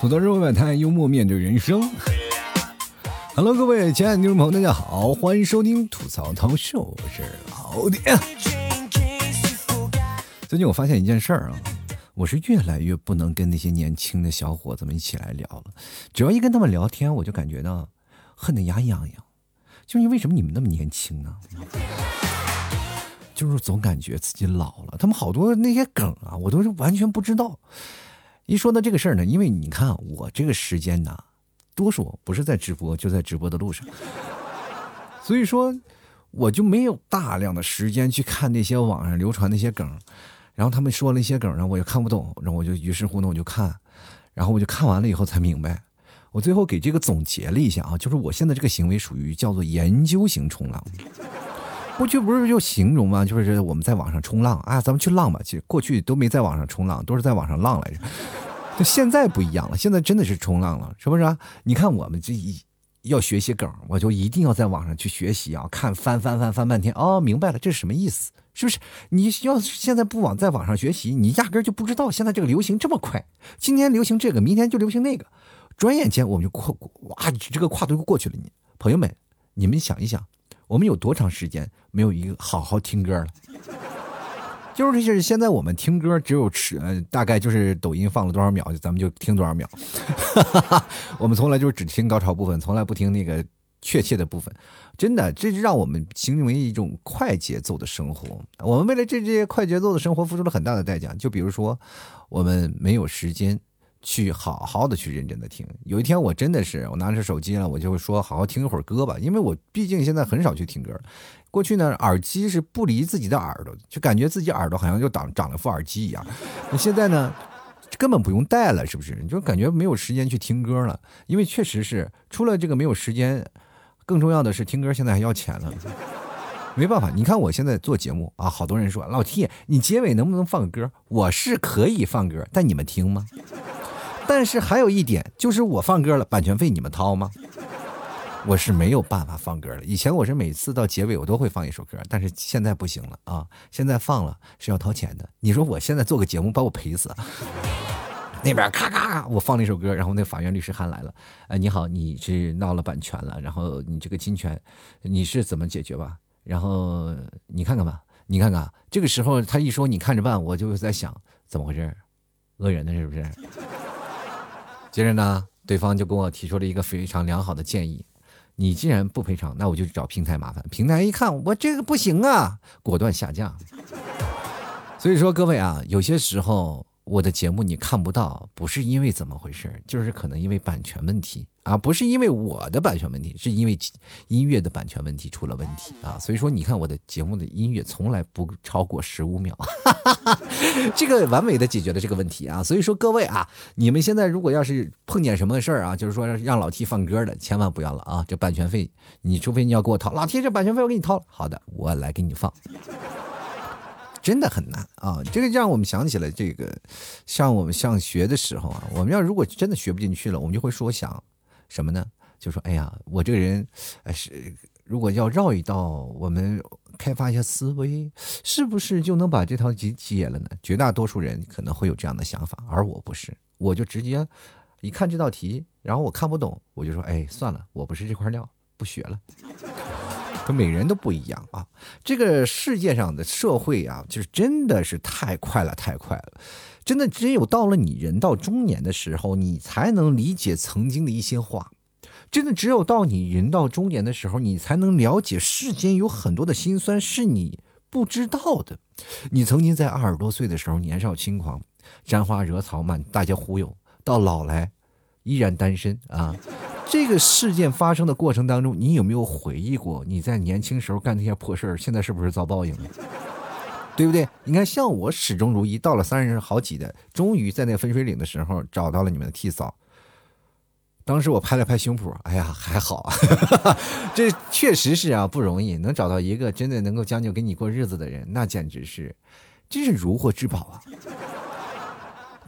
吐槽社会百态，幽默面对人生。Hello，各位亲爱的听众朋友，大家好，欢迎收听吐槽涛秀，我是老点。最近我发现一件事儿啊，我是越来越不能跟那些年轻的小伙子们一起来聊了。只要一跟他们聊天，我就感觉到恨得牙痒痒。就是为什么你们那么年轻呢？就是总感觉自己老了。他们好多那些梗啊，我都是完全不知道。一说到这个事儿呢，因为你看我这个时间呢，多数不是在直播，就在直播的路上，所以说我就没有大量的时间去看那些网上流传那些梗，然后他们说了一些梗呢，我又看不懂，然后我就于是乎呢我就看，然后我就看完了以后才明白，我最后给这个总结了一下啊，就是我现在这个行为属于叫做研究型冲浪。过去不是就形容吗？就是我们在网上冲浪啊，咱们去浪吧。其实过去都没在网上冲浪，都是在网上浪来着。就现在不一样了，现在真的是冲浪了，是不是啊？你看我们这一要学习梗，我就一定要在网上去学习啊，看翻翻翻翻半天哦，明白了，这是什么意思？是不是？你要现在不往在网上学习，你压根就不知道现在这个流行这么快。今天流行这个，明天就流行那个，转眼间我们就跨哇，这个跨度就过去了。你朋友们，你们想一想。我们有多长时间没有一个好好听歌了？就 是就是现在我们听歌只有吃呃，大概就是抖音放了多少秒，咱们就听多少秒。我们从来就是只听高潮部分，从来不听那个确切的部分。真的，这让我们形成为一种快节奏的生活。我们为了这这些快节奏的生活付出了很大的代价。就比如说，我们没有时间。去好好的去认真的听。有一天我真的是我拿着手机了，我就说好好听一会儿歌吧，因为我毕竟现在很少去听歌。过去呢，耳机是不离自己的耳朵，就感觉自己耳朵好像就长长了副耳机一样。那现在呢，根本不用戴了，是不是？你就感觉没有时间去听歌了，因为确实是除了这个没有时间，更重要的是听歌现在还要钱了。没办法，你看我现在做节目啊，好多人说老 T，你结尾能不能放个歌？我是可以放歌，但你们听吗？但是还有一点，就是我放歌了，版权费你们掏吗？我是没有办法放歌了。以前我是每次到结尾我都会放一首歌，但是现在不行了啊！现在放了是要掏钱的。你说我现在做个节目把我赔死？那边咔咔，我放了一首歌，然后那法院律师函来了。哎，你好，你是闹了版权了，然后你这个侵权，你是怎么解决吧？然后你看看吧，你看看。这个时候他一说你看着办，我就在想怎么回事？讹人的是不是？接着呢，对方就跟我提出了一个非常良好的建议：你既然不赔偿，那我就找平台麻烦。平台一看我这个不行啊，果断下架。所以说各位啊，有些时候。我的节目你看不到，不是因为怎么回事，就是可能因为版权问题啊，不是因为我的版权问题，是因为音乐的版权问题出了问题啊。所以说，你看我的节目的音乐从来不超过十五秒，这个完美的解决了这个问题啊。所以说，各位啊，你们现在如果要是碰见什么事儿啊，就是说让老 T 放歌的，千万不要了啊，这版权费，你除非你要给我掏，老 T 这版权费我给你掏了，好的，我来给你放。真的很难啊！这个让我们想起了这个，像我们上学的时候啊，我们要如果真的学不进去了，我们就会说想什么呢？就说哎呀，我这个人，是如果要绕一道，我们开发一下思维，是不是就能把这套题解了呢？绝大多数人可能会有这样的想法，而我不是，我就直接一看这道题，然后我看不懂，我就说哎，算了，我不是这块料，不学了。每人都不一样啊！这个世界上的社会啊，就是真的是太快了，太快了！真的只有到了你人到中年的时候，你才能理解曾经的一些话。真的只有到你人到中年的时候，你才能了解世间有很多的辛酸是你不知道的。你曾经在二十多岁的时候年少轻狂，沾花惹草，满大街忽悠，到老来依然单身啊！这个事件发生的过程当中，你有没有回忆过你在年轻时候干那些破事儿？现在是不是遭报应了？对不对？你看，像我始终如一，到了三十好几的，终于在那分水岭的时候找到了你们的替嫂。当时我拍了拍胸脯，哎呀，还好，这确实是啊，不容易，能找到一个真的能够将就跟你过日子的人，那简直是，真是如获至宝啊。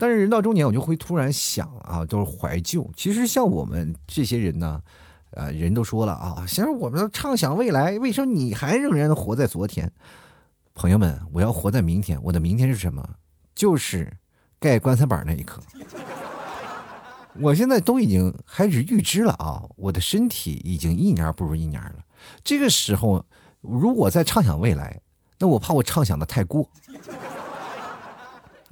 但是人到中年，我就会突然想啊，都是怀旧。其实像我们这些人呢，呃，人都说了啊，现在我们畅想未来，为什么你还仍然活在昨天？朋友们，我要活在明天，我的明天是什么？就是盖棺材板那一刻。我现在都已经开始预知了啊，我的身体已经一年不如一年了。这个时候，如果再畅想未来，那我怕我畅想的太过。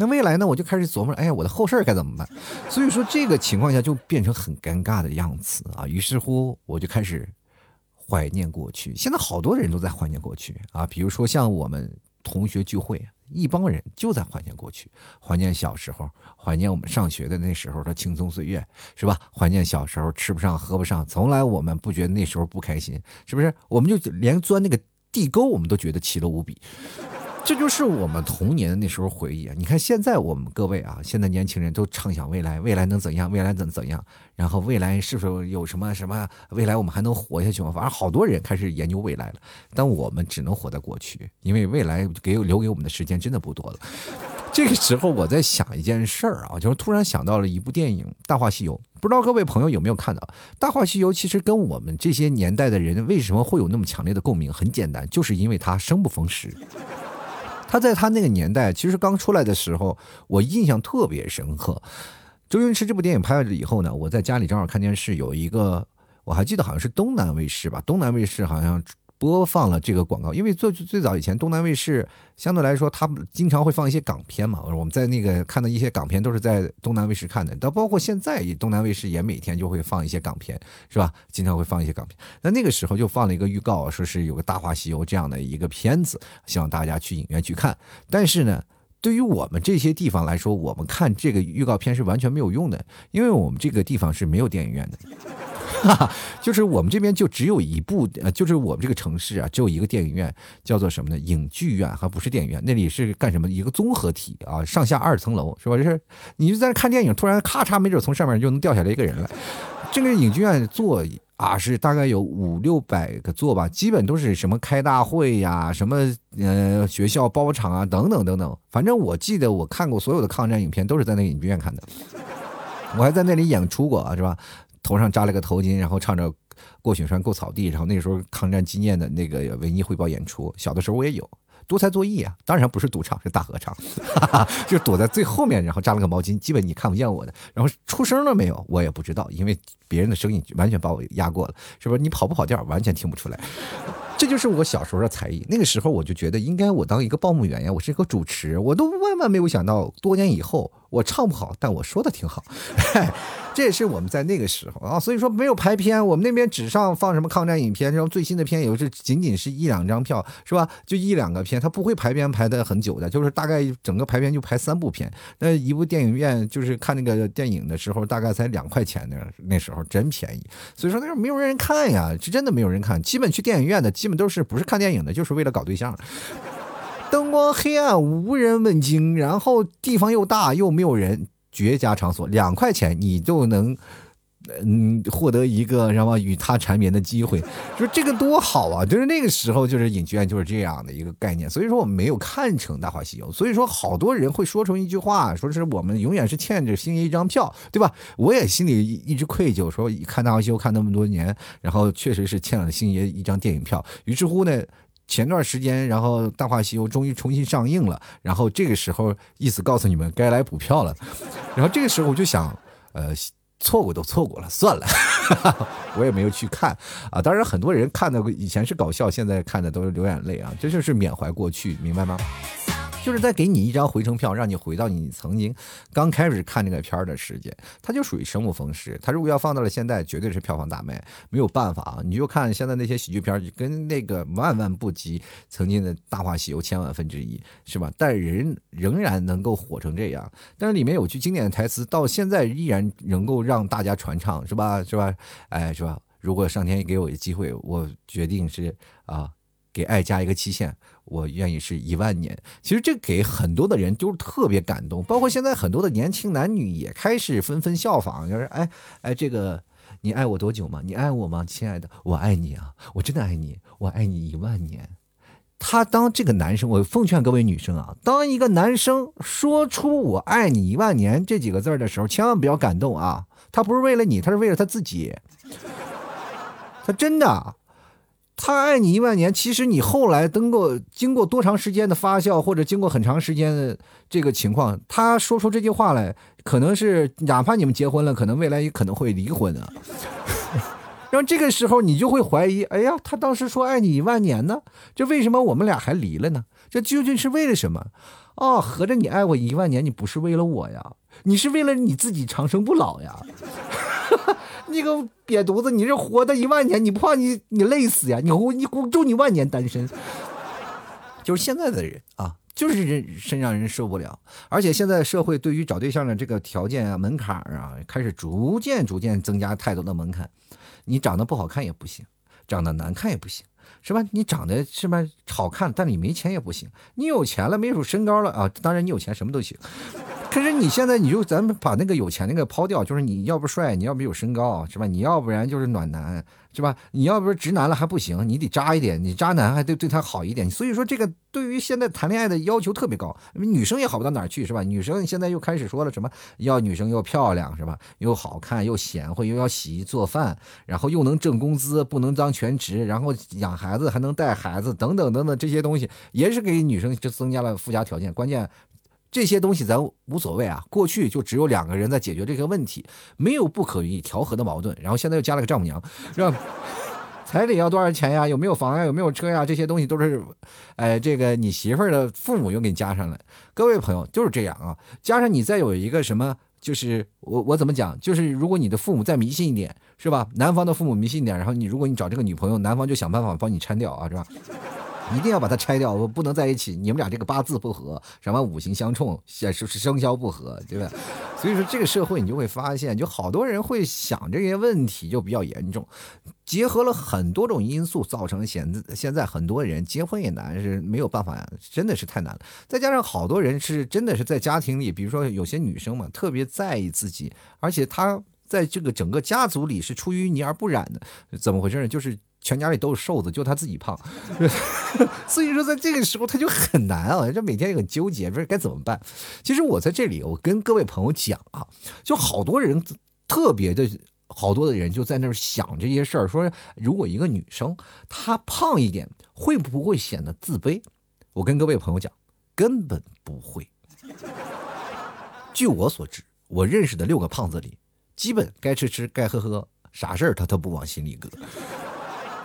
那未来呢？我就开始琢磨，哎呀，我的后事该怎么办？所以说，这个情况下就变成很尴尬的样子啊。于是乎，我就开始怀念过去。现在好多人都在怀念过去啊，比如说像我们同学聚会，一帮人就在怀念过去，怀念小时候，怀念我们上学的那时候的青葱岁月，是吧？怀念小时候吃不上喝不上，从来我们不觉得那时候不开心，是不是？我们就连钻那个地沟，我们都觉得其乐无比。这就是我们童年的那时候回忆啊！你看现在我们各位啊，现在年轻人都畅想未来，未来能怎样？未来怎怎样？然后未来是不是有什么什么？未来我们还能活下去吗？反正好多人开始研究未来了，但我们只能活在过去，因为未来给留给我们的时间真的不多了。这个时候我在想一件事儿啊，就是突然想到了一部电影《大话西游》，不知道各位朋友有没有看到？《大话西游》其实跟我们这些年代的人为什么会有那么强烈的共鸣？很简单，就是因为它生不逢时。他在他那个年代，其实刚出来的时候，我印象特别深刻。周星驰这部电影拍了以后呢，我在家里正好看电视，有一个我还记得好像是东南卫视吧，东南卫视好像。播放了这个广告，因为最最早以前东南卫视相对来说，他们经常会放一些港片嘛。我们在那个看的一些港片都是在东南卫视看的，到包括现在东南卫视也每天就会放一些港片，是吧？经常会放一些港片。那那个时候就放了一个预告，说是有个《大话西游》这样的一个片子，希望大家去影院去看。但是呢，对于我们这些地方来说，我们看这个预告片是完全没有用的，因为我们这个地方是没有电影院的。哈哈，就是我们这边就只有一部，呃，就是我们这个城市啊，只有一个电影院，叫做什么呢？影剧院，还不是电影院。那里是干什么？一个综合体啊，上下二层楼，是吧？就是你就在那看电影，突然咔嚓，没准从上面就能掉下来一个人来。这个影剧院座啊，是大概有五六百个座吧，基本都是什么开大会呀，什么呃学校包场啊，等等等等。反正我记得我看过所有的抗战影片，都是在那个影剧院看的。我还在那里演出过啊，是吧？头上扎了个头巾，然后唱着《过雪山过草地》，然后那时候抗战纪念的那个文艺汇报演出，小的时候我也有多才多艺啊，当然不是独唱，是大合唱，就躲在最后面，然后扎了个毛巾，基本你看不见我的，然后出声了没有，我也不知道，因为别人的声音完全把我压过了，是不是？你跑不跑调，完全听不出来。这就是我小时候的才艺。那个时候我就觉得应该我当一个报幕员呀，我是一个主持。我都万万没有想到，多年以后我唱不好，但我说的挺好。这也是我们在那个时候啊，所以说没有排片，我们那边纸上放什么抗战影片，这种最新的片，也是仅仅是一两张票，是吧？就一两个片，他不会排片排的很久的，就是大概整个排片就排三部片。那一部电影院就是看那个电影的时候，大概才两块钱呢，那时候真便宜。所以说那时候没有人看呀，是真的没有人看，基本去电影院的基本。都是不是看电影的，就是为了搞对象。灯光黑暗，无人问津，然后地方又大又没有人，绝佳场所，两块钱你就能。嗯，获得一个什么与他缠绵的机会，说这个多好啊！就是那个时候，就是影剧院就是这样的一个概念。所以说，我们没有看成《大话西游》，所以说好多人会说出一句话，说是我们永远是欠着星爷一张票，对吧？我也心里一直愧疚，说看《大话西游》看那么多年，然后确实是欠了星爷一张电影票。于是乎呢，前段时间，然后《大话西游》终于重新上映了，然后这个时候意思告诉你们该来补票了。然后这个时候我就想，呃。错过都错过了，算了，我也没有去看啊。当然，很多人看的以前是搞笑，现在看的都是流眼泪啊。这就是缅怀过去，明白吗？就是在给你一张回程票，让你回到你曾经刚开始看这个片儿的时间，它就属于生不逢时。它如果要放到了现在，绝对是票房大卖，没有办法啊！你就看现在那些喜剧片，跟那个万万不及曾经的大话西游千万分之一，是吧？但人仍然能够火成这样，但是里面有句经典的台词，到现在依然能够让大家传唱，是吧？是吧？哎，是吧？如果上天给我一机会，我决定是啊。给爱加一个期限，我愿意是一万年。其实这给很多的人就是特别感动，包括现在很多的年轻男女也开始纷纷效仿，就是哎哎，这个你爱我多久吗？你爱我吗，亲爱的？我爱你啊，我真的爱你，我爱你一万年。他当这个男生，我奉劝各位女生啊，当一个男生说出我爱你一万年这几个字的时候，千万不要感动啊，他不是为了你，他是为了他自己。他真的。他爱你一万年，其实你后来登过经过多长时间的发酵，或者经过很长时间的这个情况，他说出这句话来，可能是哪怕你们结婚了，可能未来也可能会离婚啊。然后这个时候你就会怀疑，哎呀，他当时说爱你一万年呢，这为什么我们俩还离了呢？这究竟是为了什么？哦，合着你爱我一万年，你不是为了我呀，你是为了你自己长生不老呀。你个瘪犊子，你这活的一万年，你不怕你你累死呀？你你祝你万年单身。就是现在的人啊，就是人身让人受不了。而且现在社会对于找对象的这个条件啊、门槛啊，开始逐渐逐渐增加太多的门槛。你长得不好看也不行，长得难看也不行，是吧？你长得是吧好看，但你没钱也不行。你有钱了，没有身高了啊，当然你有钱什么都行。可是你现在你就咱们把那个有钱那个抛掉，就是你要不帅，你要不有身高，是吧？你要不然就是暖男，是吧？你要不是直男了还不行，你得渣一点，你渣男还得对他好一点。所以说这个对于现在谈恋爱的要求特别高，女生也好不到哪儿去，是吧？女生现在又开始说了什么，要女生又漂亮，是吧？又好看又贤惠，又要洗衣做饭，然后又能挣工资，不能当全职，然后养孩子还能带孩子，等等等等这些东西，也是给女生就增加了附加条件。关键。这些东西咱无所谓啊，过去就只有两个人在解决这个问题，没有不可以调和的矛盾。然后现在又加了个丈母娘，是吧？彩礼要多少钱呀？有没有房呀？有没有车呀？这些东西都是，哎，这个你媳妇儿的父母又给你加上了。各位朋友就是这样啊，加上你再有一个什么，就是我我怎么讲？就是如果你的父母再迷信一点，是吧？男方的父母迷信一点，然后你如果你找这个女朋友，男方就想办法帮你拆掉啊，是吧？一定要把它拆掉，我不能在一起。你们俩这个八字不合，什么五行相冲，是是生肖不合，对吧？所以说这个社会你就会发现，就好多人会想这些问题就比较严重，结合了很多种因素，造成现现在很多人结婚也难，是没有办法，真的是太难了。再加上好多人是真的是在家庭里，比如说有些女生嘛，特别在意自己，而且她在这个整个家族里是出淤泥而不染的，怎么回事呢？就是。全家里都是瘦子，就他自己胖，所以说在这个时候他就很难啊，这每天很纠结，不知道该怎么办。其实我在这里，我跟各位朋友讲啊，就好多人特别的好多的人就在那儿想这些事儿，说如果一个女生她胖一点，会不会显得自卑？我跟各位朋友讲，根本不会。据我所知，我认识的六个胖子里，基本该吃吃，该喝喝，啥事儿他都不往心里搁。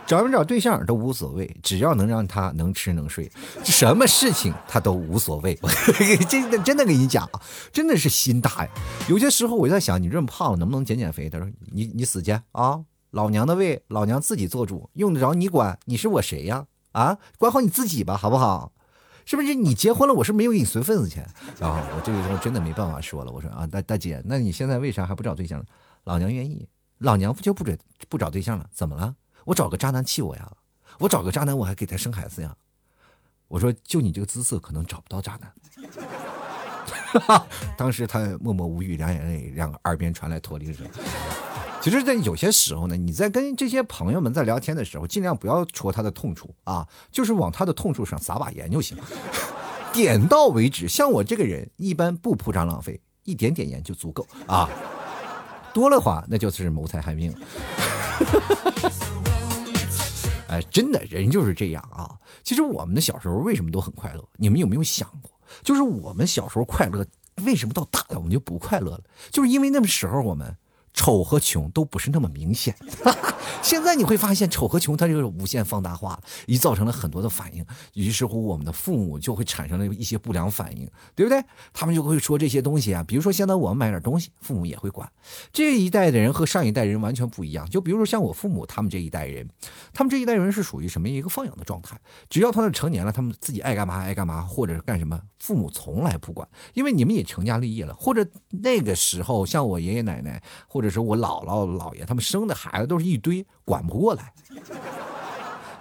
找没找对象都无所谓，只要能让他能吃能睡，什么事情他都无所谓。真的真的跟你讲啊，真的是心大呀。有些时候我在想，你这么胖，能不能减减肥？他说：“你你死去啊！老娘的胃，老娘自己做主，用得着你管？你是我谁呀？啊，管好你自己吧，好不好？是不是？你结婚了，我是没有给你随份子钱。然后我这个时候真的没办法说了，我说啊，大大姐，那你现在为啥还不找对象？老娘愿意，老娘不就不准不找对象了？怎么了？”我找个渣男气我呀！我找个渣男，我还给他生孩子呀！我说，就你这个姿色，可能找不到渣男。当时他默默无语，两眼泪，两个耳边传来驼铃声。其实，在有些时候呢，你在跟这些朋友们在聊天的时候，尽量不要戳他的痛处啊，就是往他的痛处上撒把盐就行了，点到为止。像我这个人，一般不铺张浪费，一点点盐就足够啊，多了话那就是谋财害命。哎，真的人就是这样啊！其实我们的小时候为什么都很快乐？你们有没有想过？就是我们小时候快乐，为什么到大了我们就不快乐了？就是因为那个时候我们。丑和穷都不是那么明显，现在你会发现丑和穷它就是无限放大化了，已造成了很多的反应，于是乎我们的父母就会产生了一些不良反应，对不对？他们就会说这些东西啊，比如说现在我们买点东西，父母也会管。这一代的人和上一代人完全不一样，就比如说像我父母他们这一代人，他们这一代人是属于什么一个放养的状态？只要他们成年了，他们自己爱干嘛爱干嘛，或者是干什么，父母从来不管，因为你们也成家立业了，或者那个时候像我爷爷奶奶或者。者是我姥姥姥爷他们生的孩子都是一堆，管不过来，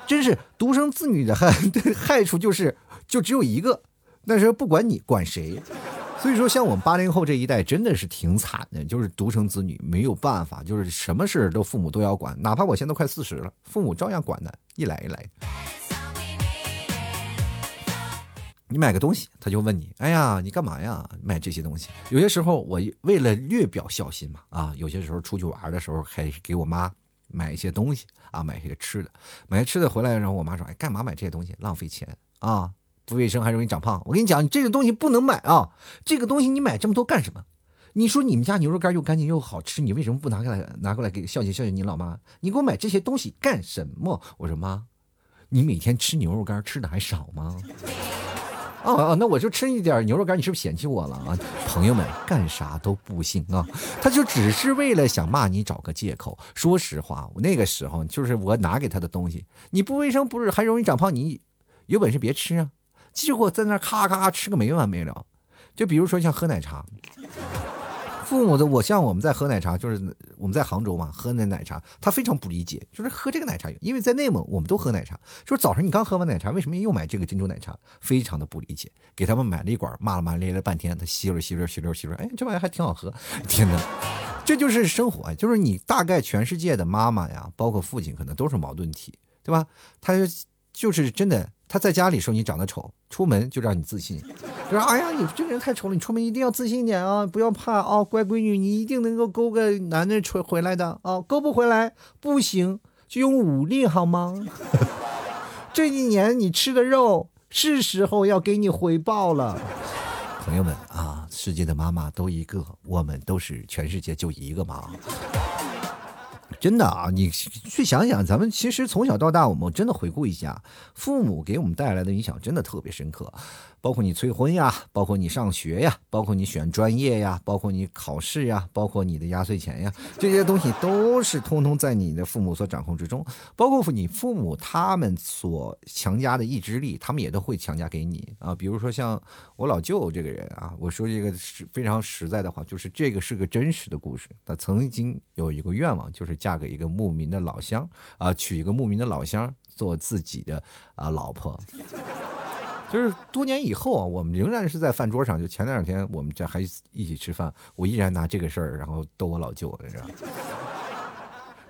真是独生子女的害 害处就是就只有一个，那时候不管你管谁，所以说像我们八零后这一代真的是挺惨的，就是独生子女没有办法，就是什么事都父母都要管，哪怕我现在快四十了，父母照样管的，一来一来。你买个东西，他就问你：“哎呀，你干嘛呀？买这些东西？”有些时候我为了略表孝心嘛，啊，有些时候出去玩的时候，还给我妈买一些东西啊，买一些吃的，买些吃的回来，然后我妈说：“哎，干嘛买这些东西？浪费钱啊，不卫生，还容易长胖。”我跟你讲，你这个东西不能买啊，这个东西你买这么多干什么？你说你们家牛肉干又干净又好吃，你为什么不拿过来拿过来给孝敬孝敬你老妈？你给我买这些东西干什么？我说妈，你每天吃牛肉干吃的还少吗？哦哦，那我就吃一点牛肉干，你是不是嫌弃我了啊？朋友们，干啥都不行啊！他就只是为了想骂你，找个借口。说实话，我那个时候就是我拿给他的东西，你不卫生，不是还容易长胖？你有本事别吃啊！结果在那咔咔吃个没完没了。就比如说像喝奶茶。父母的我像我们在喝奶茶，就是我们在杭州嘛，喝那奶茶，他非常不理解，就是喝这个奶茶，因为在内蒙我们都喝奶茶，说早上你刚喝完奶茶，为什么又买这个珍珠奶茶？非常的不理解，给他们买了一管，骂了骂咧咧半天，他吸溜吸溜吸溜吸溜，哎，这玩意还挺好喝，天哪，这就是生活，就是你大概全世界的妈妈呀，包括父亲，可能都是矛盾体，对吧？他就是真的。他在家里说你长得丑，出门就让你自信，就说哎呀你这个人太丑了，你出门一定要自信一点啊，不要怕啊，乖闺女，你一定能够勾个男的回回来的啊，勾不回来不行，就用武力好吗？这一年你吃的肉是时候要给你回报了，朋友们啊，世界的妈妈都一个，我们都是全世界就一个妈。真的啊，你去想想，咱们其实从小到大，我们真的回顾一下，父母给我们带来的影响真的特别深刻。包括你催婚呀，包括你上学呀，包括你选专业呀，包括你考试呀，包括你的压岁钱呀，这些东西都是通通在你的父母所掌控之中。包括你父母他们所强加的意志力，他们也都会强加给你啊。比如说像我老舅这个人啊，我说这个是非常实在的话，就是这个是个真实的故事。他曾经有一个愿望，就是嫁嫁给一个牧民的老乡啊，娶一个牧民的老乡做自己的啊老婆。就是多年以后啊，我们仍然是在饭桌上。就前两天我们这还一起吃饭，我依然拿这个事儿，然后逗我老舅，你知道。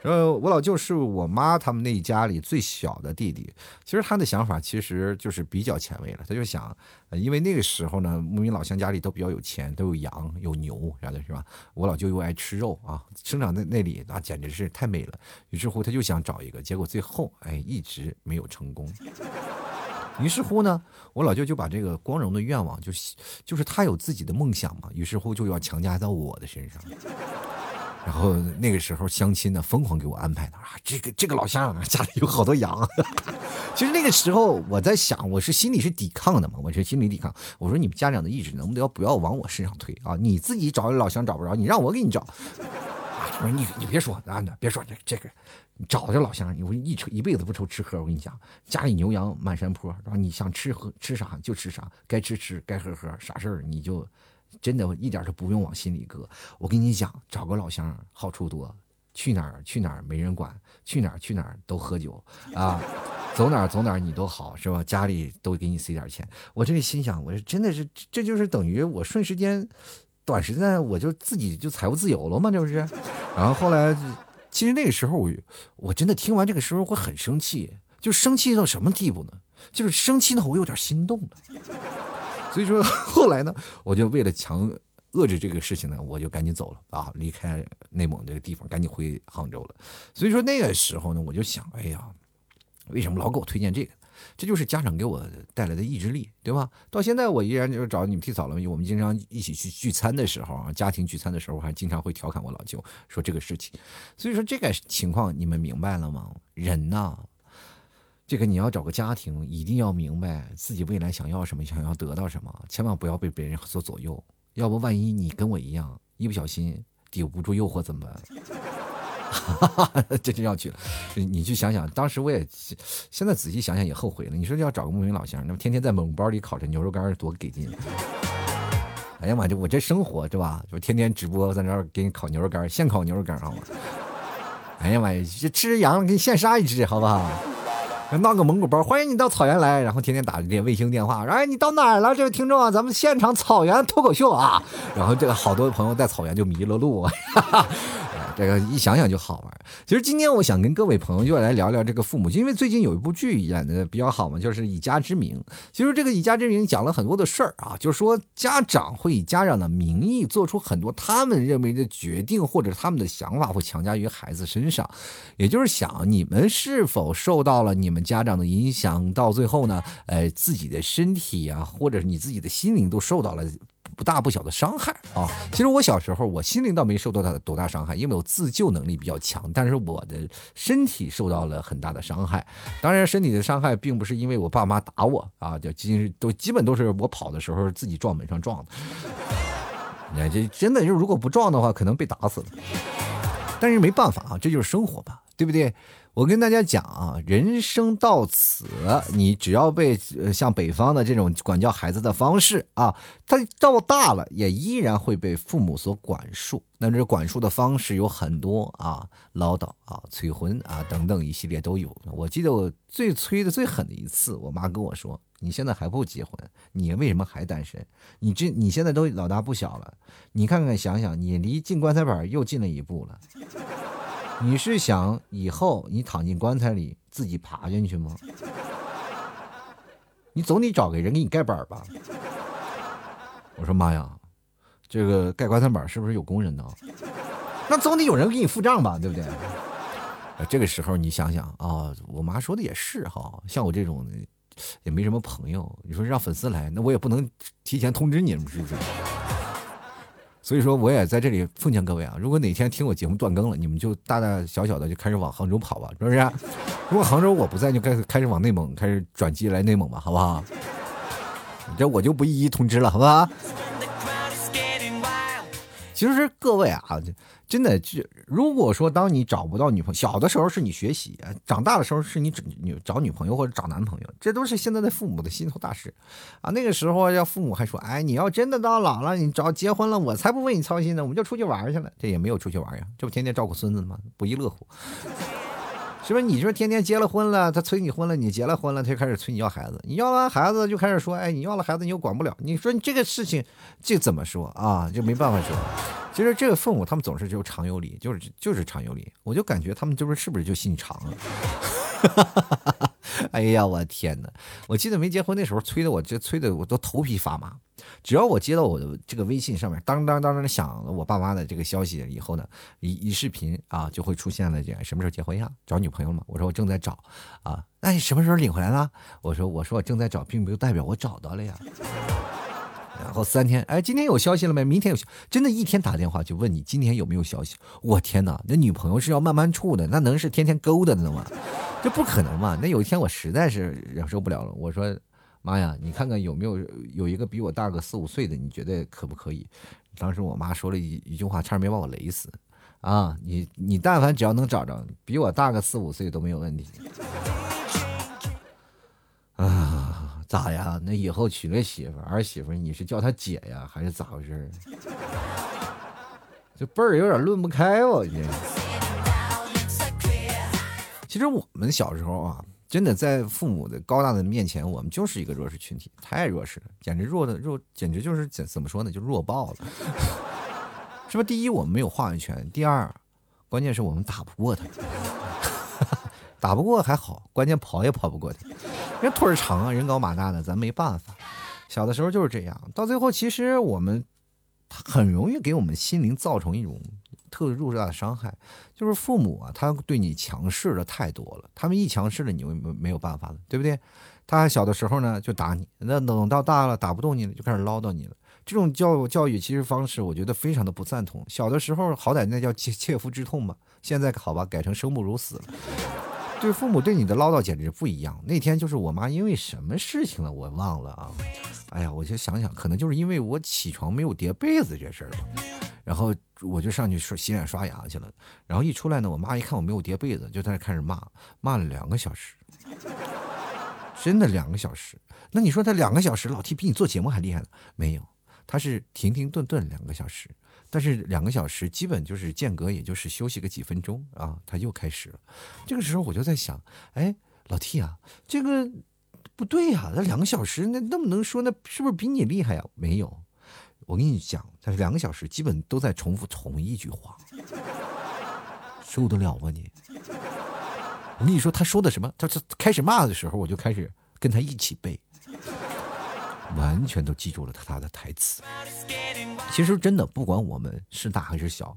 呃我老舅是我妈他们那一家里最小的弟弟。其实他的想法其实就是比较前卫了，他就想，因为那个时候呢，牧民老乡家里都比较有钱，都有羊有牛啥的，是吧？我老舅又爱吃肉啊，生长在那里那简直是太美了。于是乎他就想找一个，结果最后哎一直没有成功。于是乎呢，我老舅就把这个光荣的愿望，就就是他有自己的梦想嘛。于是乎就要强加到我的身上。然后那个时候相亲呢，疯狂给我安排的啊，这个这个老乡家里有好多羊。其实那个时候我在想，我是心里是抵抗的嘛，我是心里抵抗。我说你们家长的意志能不能不要往我身上推啊？你自己找老乡找不着，你让我给你找。我说你你别说啊，别说这这个。你找这老乡，你我一愁一辈子不愁吃喝。我跟你讲，家里牛羊满山坡，然后你想吃喝吃啥就吃啥，该吃吃，该喝喝，啥事儿你就真的一点都不用往心里搁。我跟你讲，找个老乡好处多，去哪儿去哪儿没人管，去哪儿去哪儿都喝酒啊，走哪儿走哪儿你都好是吧？家里都给你塞点钱。我这里心想，我真的是，这就是等于我瞬时间、短时间我就自己就财务自由了嘛，这不是？然后后来。其实那个时候，我我真的听完这个时候会很生气，就生气到什么地步呢？就是生气呢，我有点心动了。所以说 后来呢，我就为了强遏制这个事情呢，我就赶紧走了啊，离开内蒙这个地方，赶紧回杭州了。所以说那个时候呢，我就想，哎呀，为什么老给我推荐这个？这就是家长给我带来的意志力，对吧？到现在我依然就是找你们替嫂了。我们经常一起去聚餐的时候啊，家庭聚餐的时候，还经常会调侃我老舅说这个事情。所以说这个情况你们明白了吗？人呐，这个你要找个家庭，一定要明白自己未来想要什么，想要得到什么，千万不要被别人所左右。要不万一你跟我一样，一不小心抵不住诱惑怎么办？哈哈，这真要去了。你去想想，当时我也现在仔细想想也后悔了。你说要找个牧民老乡，那么天天在蒙包里烤着牛肉干，多给劲！哎呀妈，这我这生活是吧？就天天直播在那儿给你烤牛肉干，现烤牛肉干，好吗？哎呀妈呀，这吃羊给你现杀一只，好不好？闹个蒙古包，欢迎你到草原来，然后天天打这卫星电话，哎，你到哪了？这位听众啊，咱们现场草原脱口秀啊！然后这个好多朋友在草原就迷了路。这个一想想就好玩。其实今天我想跟各位朋友就来聊聊这个父母，因为最近有一部剧演的比较好嘛，就是《以家之名》。其实这个《以家之名》讲了很多的事儿啊，就是说家长会以家长的名义做出很多他们认为的决定，或者他们的想法会强加于孩子身上。也就是想你们是否受到了你们家长的影响，到最后呢，呃，自己的身体啊，或者是你自己的心灵都受到了。不大不小的伤害啊！其实我小时候，我心灵倒没受到他多大伤害，因为我自救能力比较强。但是我的身体受到了很大的伤害。当然，身体的伤害并不是因为我爸妈打我啊，就基都基本都是我跑的时候自己撞门上撞的。你看，这真的就如果不撞的话，可能被打死了。但是没办法啊，这就是生活吧，对不对？我跟大家讲啊，人生到此，你只要被像北方的这种管教孩子的方式啊，他到大了也依然会被父母所管束。那这管束的方式有很多啊，唠叨啊、催婚啊等等一系列都有。我记得我最催的最狠的一次，我妈跟我说：“你现在还不结婚，你为什么还单身？你这你现在都老大不小了，你看看想想，你离进棺材板又近了一步了。”你是想以后你躺进棺材里自己爬进去吗？你总得找个人给你盖板吧。我说妈呀，这个盖棺材板是不是有工人呢？那总得有人给你付账吧，对不对？这个时候你想想啊，我妈说的也是哈，像我这种也没什么朋友，你说让粉丝来，那我也不能提前通知你们，是不是？所以说，我也在这里奉劝各位啊，如果哪天听我节目断更了，你们就大大小小的就开始往杭州跑吧，是不是？如果杭州我不在，就开始开始往内蒙开始转机来内蒙吧，好不好？这我就不一一通知了，好不好？其实各位啊，真的就如果说当你找不到女朋友，小的时候是你学习，长大的时候是你找女找女朋友或者找男朋友，这都是现在的父母的心头大事啊。那个时候要父母还说，哎，你要真的到老了，你找结婚了，我才不为你操心呢，我们就出去玩去了。这也没有出去玩呀，这不天天照顾孙子吗？不亦乐乎。是不是？你说天天结了婚了，他催你婚了，你结了婚了，他就开始催你要孩子。你要完孩子就开始说，哎，你要了孩子你又管不了。你说你这个事情，这怎么说啊？就没办法说。其实这个父母他们总是就常有理，就是就是常有理。我就感觉他们就是是不是就心肠啊？哎呀，我天哪！我记得没结婚那时候催的我，这催的我都头皮发麻。只要我接到我的这个微信上面当当当当响了我爸妈的这个消息以后呢，一一视频啊就会出现了这样什么时候结婚呀？找女朋友吗？我说我正在找啊，那你什么时候领回来了？我说我说我正在找，并不代表我找到了呀。然后三天，哎，今天有消息了没？明天有，真的一天打电话就问你今天有没有消息？我天哪，那女朋友是要慢慢处的，那能是天天勾的呢吗？这不可能嘛！那有一天我实在是忍受不了了，我说。妈呀，你看看有没有有一个比我大个四五岁的，你觉得可不可以？当时我妈说了一一句话，差点没把我雷死。啊，你你但凡只要能找着比我大个四五岁都没有问题。啊，咋呀？那以后娶了媳妇儿媳妇儿，你是叫她姐呀，还是咋回事？这辈儿有点论不开我觉得。其实我们小时候啊。真的在父母的高大的面前，我们就是一个弱势群体，太弱势了，简直弱的弱，简直就是怎怎么说呢，就弱爆了，是吧？第一，我们没有话语权；第二，关键是我们打不过他，打不过还好，关键跑也跑不过他，人腿儿长啊，人高马大的，咱没办法。小的时候就是这样，到最后其实我们很容易给我们心灵造成一种。特入大的伤害，就是父母啊，他对你强势的太多了。他们一强势了，你就没没有办法了，对不对？他小的时候呢，就打你，那等到大了打不动你了，就开始唠叨你了。这种教教育其实方式，我觉得非常的不赞同。小的时候好歹那叫切切肤之痛嘛，现在好吧，改成生不如死了。对父母对你的唠叨简直不一样。那天就是我妈因为什么事情了，我忘了啊。哎呀，我就想想，可能就是因为我起床没有叠被子这事儿吧。然后我就上去说洗脸刷牙去了，然后一出来呢，我妈一看我没有叠被子，就在那开始骂，骂了两个小时，真的两个小时。那你说他两个小时，老 T 比你做节目还厉害呢？没有，他是停停顿顿两个小时，但是两个小时基本就是间隔，也就是休息个几分钟啊，他又开始了。这个时候我就在想，哎，老 T 啊，这个不对呀，那两个小时，那那么能说，那是不是比你厉害呀？没有。我跟你讲，他两个小时基本都在重复同一句话，受得了吗你？我跟你说，他说的什么？他他开始骂的时候，我就开始跟他一起背，完全都记住了他的台词。其实真的，不管我们是大还是小，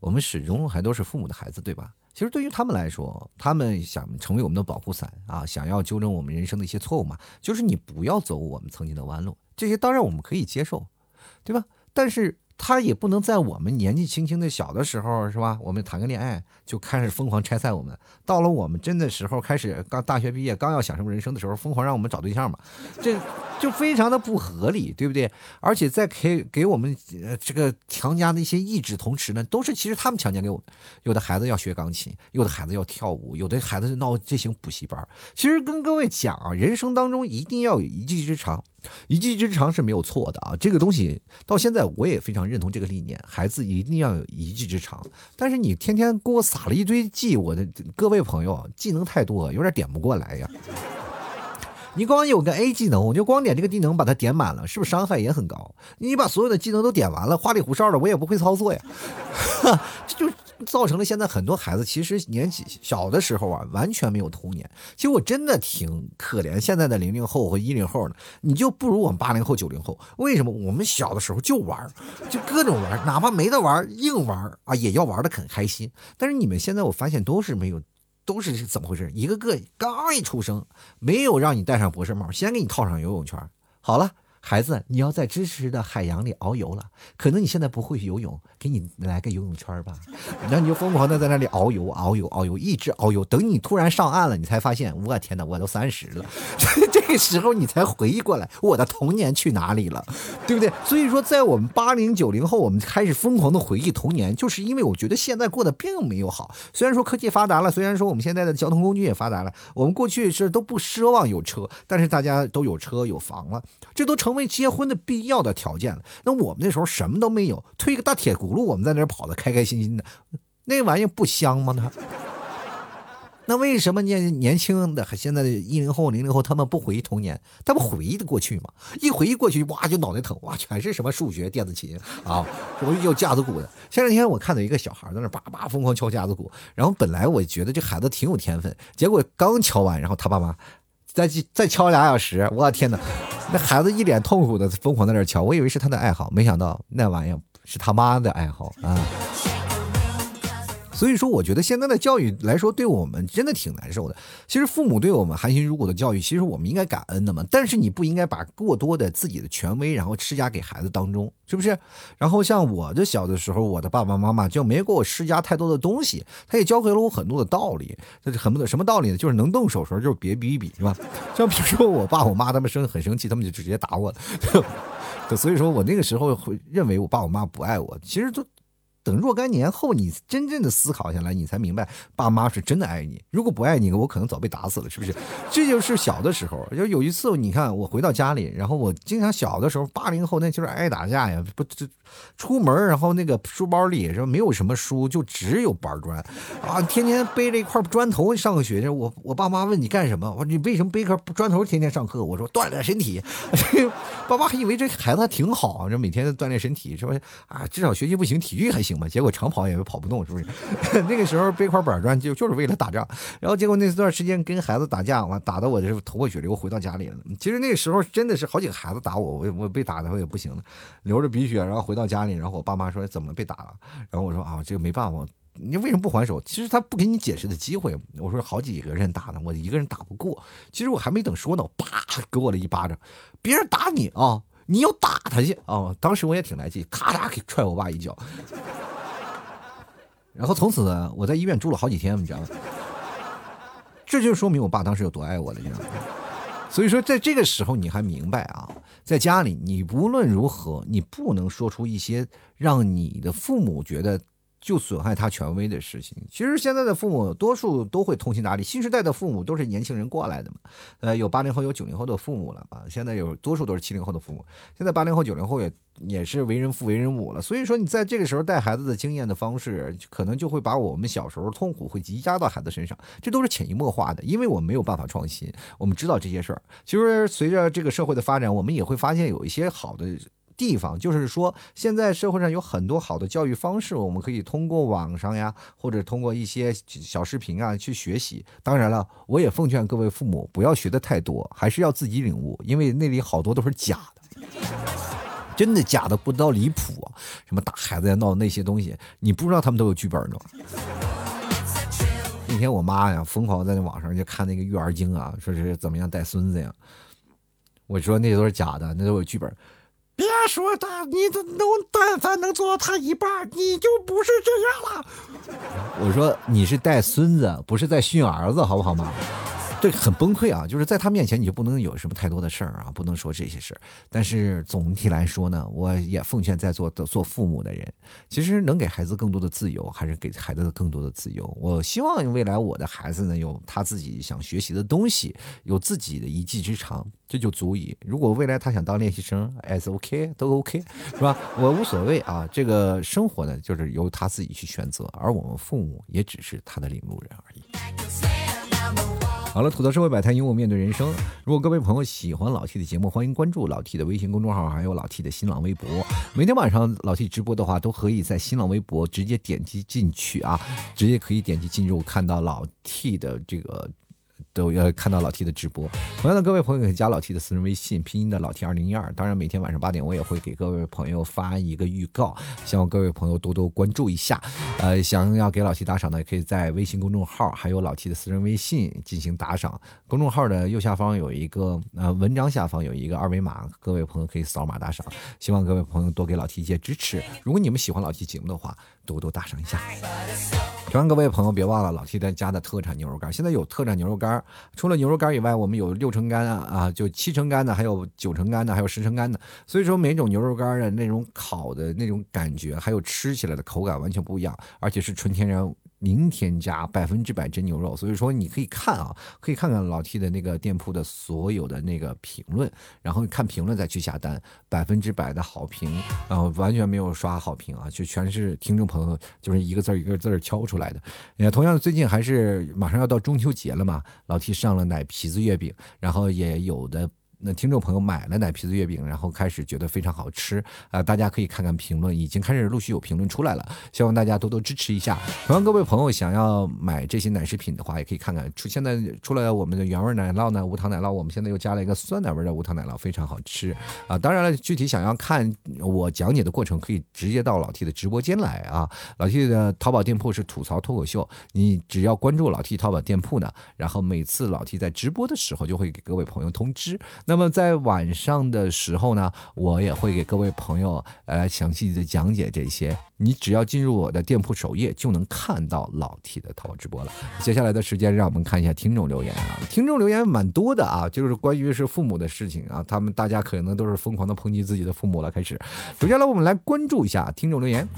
我们始终还都是父母的孩子，对吧？其实对于他们来说，他们想成为我们的保护伞啊，想要纠正我们人生的一些错误嘛，就是你不要走我们曾经的弯路。这些当然我们可以接受，对吧？但是。他也不能在我们年纪轻轻的小的时候，是吧？我们谈个恋爱就开始疯狂拆散我们，到了我们真的时候，开始刚大学毕业，刚要享受人生的时候，疯狂让我们找对象嘛，这就非常的不合理，对不对？而且在给给我们这个强加的一些意志同时呢，都是其实他们强加给我。有的孩子要学钢琴，有的孩子要跳舞，有的孩子闹这行补习班。其实跟各位讲啊，人生当中一定要有一技之长。一技之长是没有错的啊，这个东西到现在我也非常认同这个理念，孩子一定要有一技之长。但是你天天给我撒了一堆技，我的各位朋友，技能太多，有点点不过来呀。你光有个 A 技能，我就光点这个技能把它点满了，是不是伤害也很高？你把所有的技能都点完了，花里胡哨的，我也不会操作呀。这就。造成了现在很多孩子其实年纪小的时候啊，完全没有童年。其实我真的挺可怜现在的零零后和一零后的，你就不如我们八零后、九零后。为什么？我们小的时候就玩，就各种玩，哪怕没得玩，硬玩啊，也要玩的很开心。但是你们现在我发现都是没有，都是怎么回事？一个个刚一出生，没有让你戴上博士帽，先给你套上游泳圈，好了。孩子，你要在知识的海洋里遨游了。可能你现在不会游泳，给你来个游泳圈吧。然后你就疯狂的在那里遨游、遨游、遨游，一直遨游。等你突然上岸了，你才发现，我天哪，我都三十了。这个时候你才回忆过来，我的童年去哪里了，对不对？所以说，在我们八零九零后，我们开始疯狂的回忆童年，就是因为我觉得现在过得并没有好。虽然说科技发达了，虽然说我们现在的交通工具也发达了，我们过去是都不奢望有车，但是大家都有车有房了，这都成。为结婚的必要的条件了。那我们那时候什么都没有，推个大铁轱辘，如我们在那跑的开开心心的，那玩意不香吗？那那为什么年年轻的现在的一零后、零零后他们不回忆童年？他不回忆的过去吗？一回忆过去，哇就脑袋疼，哇全是什么数学、电子琴啊，什么有架子鼓的。前两天我看到一个小孩在那叭叭疯狂敲架子鼓，然后本来我觉得这孩子挺有天分，结果刚敲完，然后他爸妈。再再敲俩小时，我天哪！那孩子一脸痛苦的疯狂在那敲，我以为是他的爱好，没想到那玩意是他妈的爱好啊。所以说，我觉得现在的教育来说，对我们真的挺难受的。其实父母对我们含辛茹苦的教育，其实我们应该感恩的嘛。但是你不应该把过多的自己的权威，然后施加给孩子当中，是不是？然后像我这小的时候，我的爸爸妈妈就没给我施加太多的东西，他也教会了我很多的道理。这是很多什么道理呢？就是能动手时候就别比比，是吧？像比如说我爸我妈他们生很生气，他们就直接打我了。所以说我那个时候会认为我爸我妈不爱我，其实都。等若干年后，你真正的思考下来，你才明白爸妈是真的爱你。如果不爱你，我可能早被打死了，是不是？这就是小的时候。就有一次，你看我回到家里，然后我经常小的时候，八零后那就是爱打架呀，不这出门，然后那个书包里是没有什么书，就只有板砖啊，天天背着一块砖头上个学。我我爸妈问你干什么？我说你为什么背块砖头天天上课？我说锻炼身体。爸妈还以为这孩子还挺好，这每天锻炼身体，是不是啊？至少学习不行，体育还行。结果长跑也跑不动，是不是？那个时候背块板砖就就是为了打仗，然后结果那段时间跟孩子打架，完打的我这头破血流，回到家里了。其实那个时候真的是好几个孩子打我，我我被打的我也不行了，流着鼻血，然后回到家里，然后我爸妈说怎么被打了？然后我说啊，这个没办法，你为什么不还手？其实他不给你解释的机会。我说好几个人打呢，我一个人打不过。其实我还没等说呢，啪给我了一巴掌，别人打你啊！你要打他去啊！当时我也挺来气，咔嚓给踹我爸一脚。然后从此呢，我在医院住了好几天，你知道吗？这就说明我爸当时有多爱我了，你知道吗？所以说，在这个时候你还明白啊，在家里你无论如何，你不能说出一些让你的父母觉得。就损害他权威的事情，其实现在的父母多数都会通情达理。新时代的父母都是年轻人过来的嘛，呃，有八零后，有九零后的父母了啊。现在有多数都是七零后的父母，现在八零后、九零后也也是为人父、为人母了。所以说，你在这个时候带孩子的经验的方式，可能就会把我们小时候痛苦会积压到孩子身上，这都是潜移默化的。因为我们没有办法创新，我们知道这些事儿。其实随着这个社会的发展，我们也会发现有一些好的。地方，就是说现在社会上有很多好的教育方式，我们可以通过网上呀，或者通过一些小视频啊去学习。当然了，我也奉劝各位父母不要学的太多，还是要自己领悟，因为那里好多都是假的，真的假的不知道离谱啊！什么打孩子呀闹那些东西，你不知道他们都有剧本呢。那天我妈呀，疯狂在那网上就看那个育儿经啊，说是怎么样带孙子呀。我说那都是假的，那都有剧本。别说他，你都能，但凡能做到他一半，你就不是这样了。我说你是带孙子，不是在训儿子，好不好嘛？很崩溃啊！就是在他面前，你就不能有什么太多的事儿啊，不能说这些事儿。但是总体来说呢，我也奉劝在座的做父母的人，其实能给孩子更多的自由，还是给孩子更多的自由。我希望未来我的孩子呢，有他自己想学习的东西，有自己的一技之长，这就足以。如果未来他想当练习生，S OK 都 OK，是吧？我无所谓啊。这个生活呢，就是由他自己去选择，而我们父母也只是他的领路人而已。好了，吐槽社会百态，幽默面对人生。如果各位朋友喜欢老 T 的节目，欢迎关注老 T 的微信公众号，还有老 T 的新浪微博。每天晚上老 T 直播的话，都可以在新浪微博直接点击进去啊，直接可以点击进入，看到老 T 的这个。都要看到老 T 的直播，同样的各位朋友可以加老 T 的私人微信，拼音的老 T 二零一二。当然每天晚上八点我也会给各位朋友发一个预告，希望各位朋友多多关注一下。呃，想要给老 T 打赏的，也可以在微信公众号还有老 T 的私人微信进行打赏。公众号的右下方有一个呃文章下方有一个二维码，各位朋友可以扫码打赏。希望各位朋友多给老 T 一些支持。如果你们喜欢老 T 节目的话，多多打赏一下。希望各位朋友别忘了老 T 在家的特产牛肉干，现在有特产牛肉干，除了牛肉干以外，我们有六成干啊啊，就七成干的，还有九成干的，还有十成干的。所以说每种牛肉干的那种烤的那种感觉，还有吃起来的口感完全不一样，而且是纯天然。零添加，百分之百真牛肉，所以说你可以看啊，可以看看老 T 的那个店铺的所有的那个评论，然后看评论再去下单，百分之百的好评，然后完全没有刷好评啊，就全是听众朋友就是一个字一个字敲出来的。也同样，最近还是马上要到中秋节了嘛，老 T 上了奶皮子月饼，然后也有的。那听众朋友买了奶皮子月饼，然后开始觉得非常好吃啊！大家可以看看评论，已经开始陆续有评论出来了，希望大家多多支持一下。同样，各位朋友想要买这些奶食品的话，也可以看看出现在出来我们的原味奶酪呢，无糖奶酪，我们现在又加了一个酸奶味的无糖奶酪，非常好吃啊！当然了，具体想要看我讲解的过程，可以直接到老 T 的直播间来啊！老 T 的淘宝店铺是吐槽脱口秀，你只要关注老 T 淘宝店铺呢，然后每次老 T 在直播的时候，就会给各位朋友通知。那么在晚上的时候呢，我也会给各位朋友呃详细的讲解这些。你只要进入我的店铺首页，就能看到老 T 的淘宝直播了。接下来的时间，让我们看一下听众留言啊。听众留言蛮多的啊，就是关于是父母的事情啊。他们大家可能都是疯狂的抨击自己的父母了。开始，首先来我们来关注一下听众留言。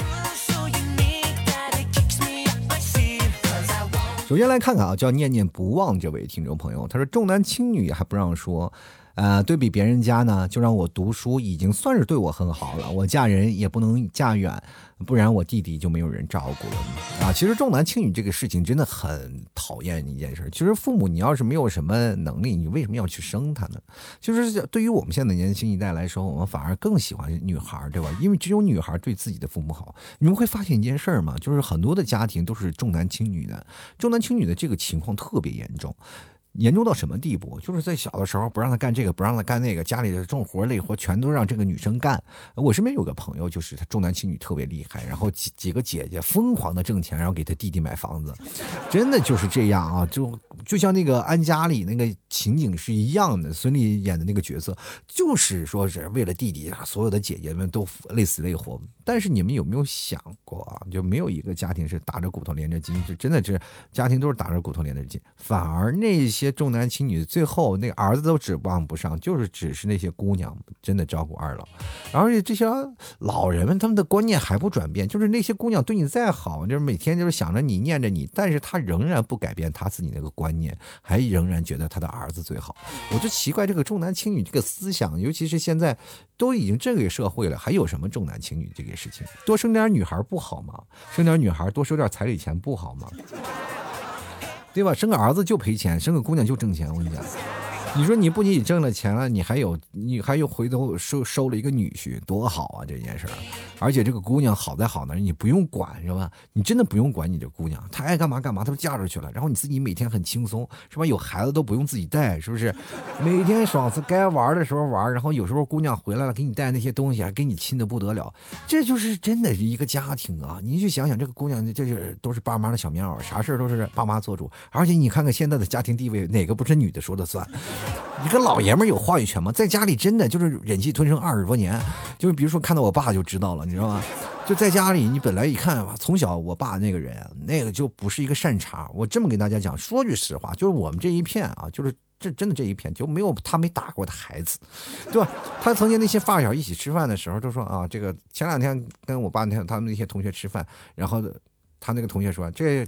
首先来看看啊，叫念念不忘这位听众朋友，他说重男轻女还不让说。呃，对比别人家呢，就让我读书，已经算是对我很好了。我嫁人也不能嫁远，不然我弟弟就没有人照顾了啊。其实重男轻女这个事情真的很讨厌一件事。其实父母，你要是没有什么能力，你为什么要去生他呢？就是对于我们现在年轻一代来说，我们反而更喜欢女孩，对吧？因为只有女孩对自己的父母好。你们会发现一件事儿吗？就是很多的家庭都是重男轻女的，重男轻女的这个情况特别严重。严重到什么地步？就是在小的时候不让他干这个，不让他干那个，家里的重活累活全都让这个女生干。我身边有个朋友，就是他重男轻女特别厉害，然后几几个姐姐疯狂的挣钱，然后给他弟弟买房子，真的就是这样啊！就就像那个安家里那个情景是一样的，孙俪演的那个角色，就是说是为了弟弟啊，所有的姐姐们都累死累活。但是你们有没有想过啊？就没有一个家庭是打着骨头连着筋，就真的是家庭都是打着骨头连着筋，反而那些。些重男轻女，最后那个儿子都指望不上，就是只是那些姑娘真的照顾二老，而且这些老人们他们的观念还不转变，就是那些姑娘对你再好，就是每天就是想着你念着你，但是他仍然不改变他自己那个观念，还仍然觉得他的儿子最好。我就奇怪这个重男轻女这个思想，尤其是现在都已经这个社会了，还有什么重男轻女这个事情？多生点女孩不好吗？生点女孩多收点彩礼钱不好吗？对吧？生个儿子就赔钱，生个姑娘就挣钱。我跟你讲，你说你不仅挣了钱了，你还有你还有回头收收了一个女婿，多好啊这件事儿！而且这个姑娘好在好呢，你不用管是吧？你真的不用管你这姑娘，她爱干嘛干嘛，她都嫁出去了。然后你自己每天很轻松是吧？有孩子都不用自己带，是不是？每天爽是该玩的时候玩，然后有时候姑娘回来了给你带那些东西，还给你亲的不得了。这就是真的是一个家庭啊！你去想想，这个姑娘这是都是爸妈的小棉袄，啥事都是爸妈做主。而且你看看现在的家庭地位，哪个不是女的说了算？一个老爷们有话语权吗？在家里真的就是忍气吞声二十多年，就是比如说看到我爸就知道了，你知道吗？就在家里，你本来一看吧，从小我爸那个人，那个就不是一个善茬。我这么跟大家讲，说句实话，就是我们这一片啊，就是这真的这一片就没有他没打过的孩子，对吧？他曾经那些发小一起吃饭的时候，都说啊，这个前两天跟我爸那他们那些同学吃饭，然后他那个同学说，这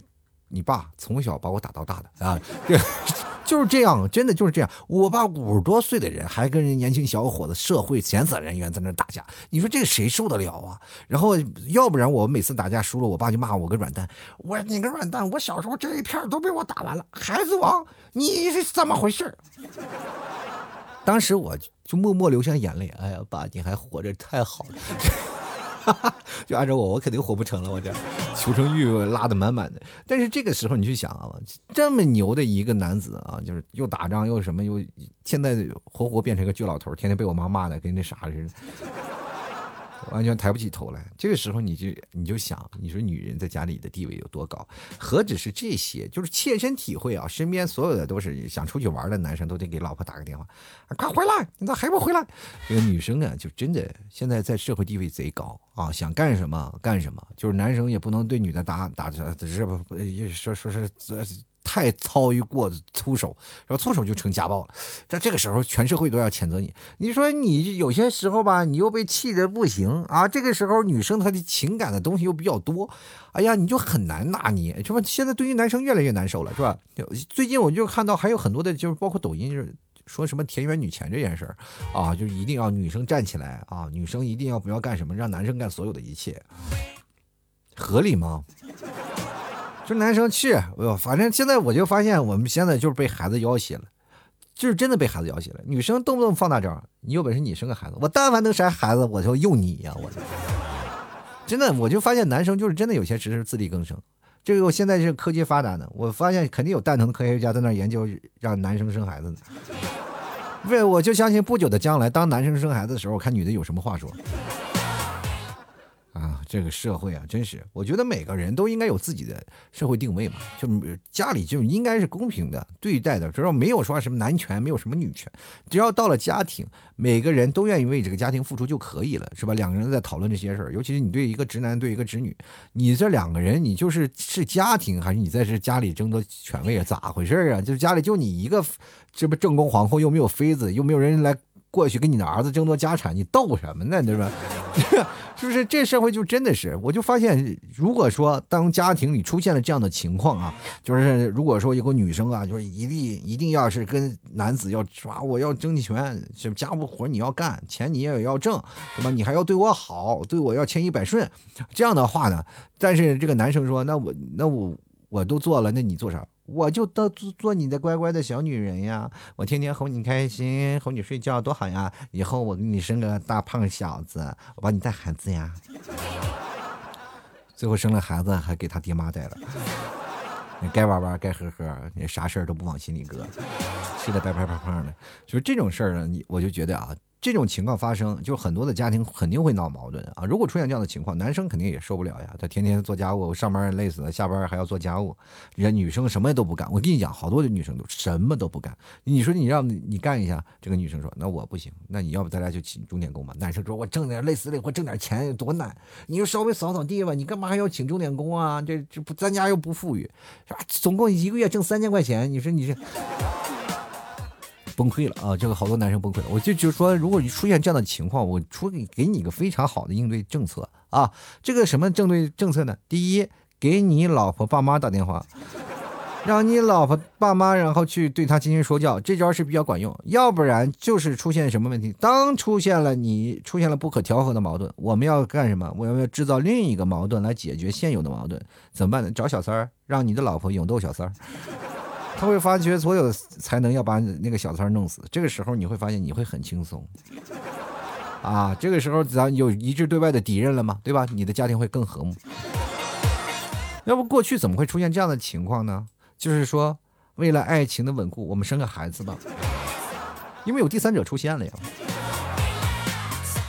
你爸从小把我打到大的啊，这。就是这样，真的就是这样。我爸五十多岁的人，还跟人年轻小伙子、社会闲散人员在那打架，你说这谁受得了啊？然后要不然我每次打架输了，我爸就骂我个软蛋。我你个软蛋！我小时候这一片都被我打完了，孩子王，你是怎么回事？当时我就默默流下眼泪。哎呀，爸，你还活着，太好了。就按照我，我肯定活不成了。我这求生欲拉的满满的。但是这个时候你去想啊，这么牛的一个男子啊，就是又打仗又什么又，现在活活变成个倔老头，天天被我妈骂的跟那啥似的。完全抬不起头来，这个时候你就你就想，你说女人在家里的地位有多高？何止是这些，就是切身体会啊！身边所有的都是想出去玩的男生，都得给老婆打个电话，啊快回来！你咋还不回来？这个女生啊，就真的现在在社会地位贼高啊，想干什么干什么，就是男生也不能对女的打打这这不说说是太操于过粗手，然后粗手就成家暴了。在这个时候，全社会都要谴责你。你说你有些时候吧，你又被气得不行啊。这个时候，女生她的情感的东西又比较多，哎呀，你就很难拿捏，是吧？现在对于男生越来越难受了，是吧？最近我就看到还有很多的，就是包括抖音，就是说什么田园女权这件事儿啊，就一定要女生站起来啊，女生一定要不要干什么，让男生干所有的一切，合理吗？就男生去，反正现在我就发现，我们现在就是被孩子要挟了，就是真的被孩子要挟了。女生动不动放大招，你有本事你生个孩子，我但凡能生孩子，我就用你呀！我真的，我就发现男生就是真的有些只是自力更生。这个我现在是科技发达的，我发现肯定有蛋疼的科学家在那研究让男生生孩子呢。为我就相信不久的将来，当男生生孩子的时候，我看女的有什么话说。啊，这个社会啊，真是，我觉得每个人都应该有自己的社会定位嘛，就家里就应该是公平的对待的，只要没有说什么男权，没有什么女权，只要到了家庭，每个人都愿意为这个家庭付出就可以了，是吧？两个人在讨论这些事儿，尤其是你对一个直男对一个直女，你这两个人，你就是是家庭还是你在这家里争夺权位啊？咋回事啊？就是家里就你一个，这不正宫皇后又没有妃子，又没有人来。过去跟你的儿子争夺家产，你斗什么呢？对吧？是不是这社会就真的是？我就发现，如果说当家庭里出现了这样的情况啊，就是如果说有个女生啊，就是一定一定要是跟男子要抓，我要争权，是家务活你要干，钱你也要挣，对吧？你还要对我好，对我要千依百顺，这样的话呢？但是这个男生说，那我那我我都做了，那你做啥？我就当做做你的乖乖的小女人呀，我天天哄你开心，哄你睡觉多好呀！以后我给你生个大胖小子，我帮你带孩子呀。最后生了孩子还给他爹妈带了，你该玩玩该喝喝，你啥事儿都不往心里搁，吃的白白胖胖的，就是这种事儿呢，你我就觉得啊。这种情况发生，就很多的家庭肯定会闹矛盾啊！如果出现这样的情况，男生肯定也受不了呀。他天天做家务，上班累死了，下班还要做家务，人家女生什么都不干。我跟你讲，好多的女生都什么都不干。你说你让你干一下，这个女生说：“那我不行。”那你要不咱俩就请钟点工吧？男生说：“我挣点累死累活挣点钱多难？你就稍微扫扫地吧，你干嘛还要请钟点工啊？这这不咱家又不富裕，是吧？总共一个月挣三千块钱，你说你这。”崩溃了啊！这个好多男生崩溃了。我就就说，如果你出现这样的情况，我出给给你一个非常好的应对政策啊！这个什么应对政策呢？第一，给你老婆爸妈打电话，让你老婆爸妈然后去对他进行说教，这招是比较管用。要不然就是出现什么问题？当出现了你出现了不可调和的矛盾，我们要干什么？我们要制造另一个矛盾来解决现有的矛盾，怎么办呢？找小三儿，让你的老婆勇斗小三儿。他会发觉所有的才能要把那个小三弄死。这个时候你会发现你会很轻松，啊，这个时候咱有一致对外的敌人了嘛，对吧？你的家庭会更和睦。要不过去怎么会出现这样的情况呢？就是说，为了爱情的稳固，我们生个孩子吧，因为有第三者出现了呀。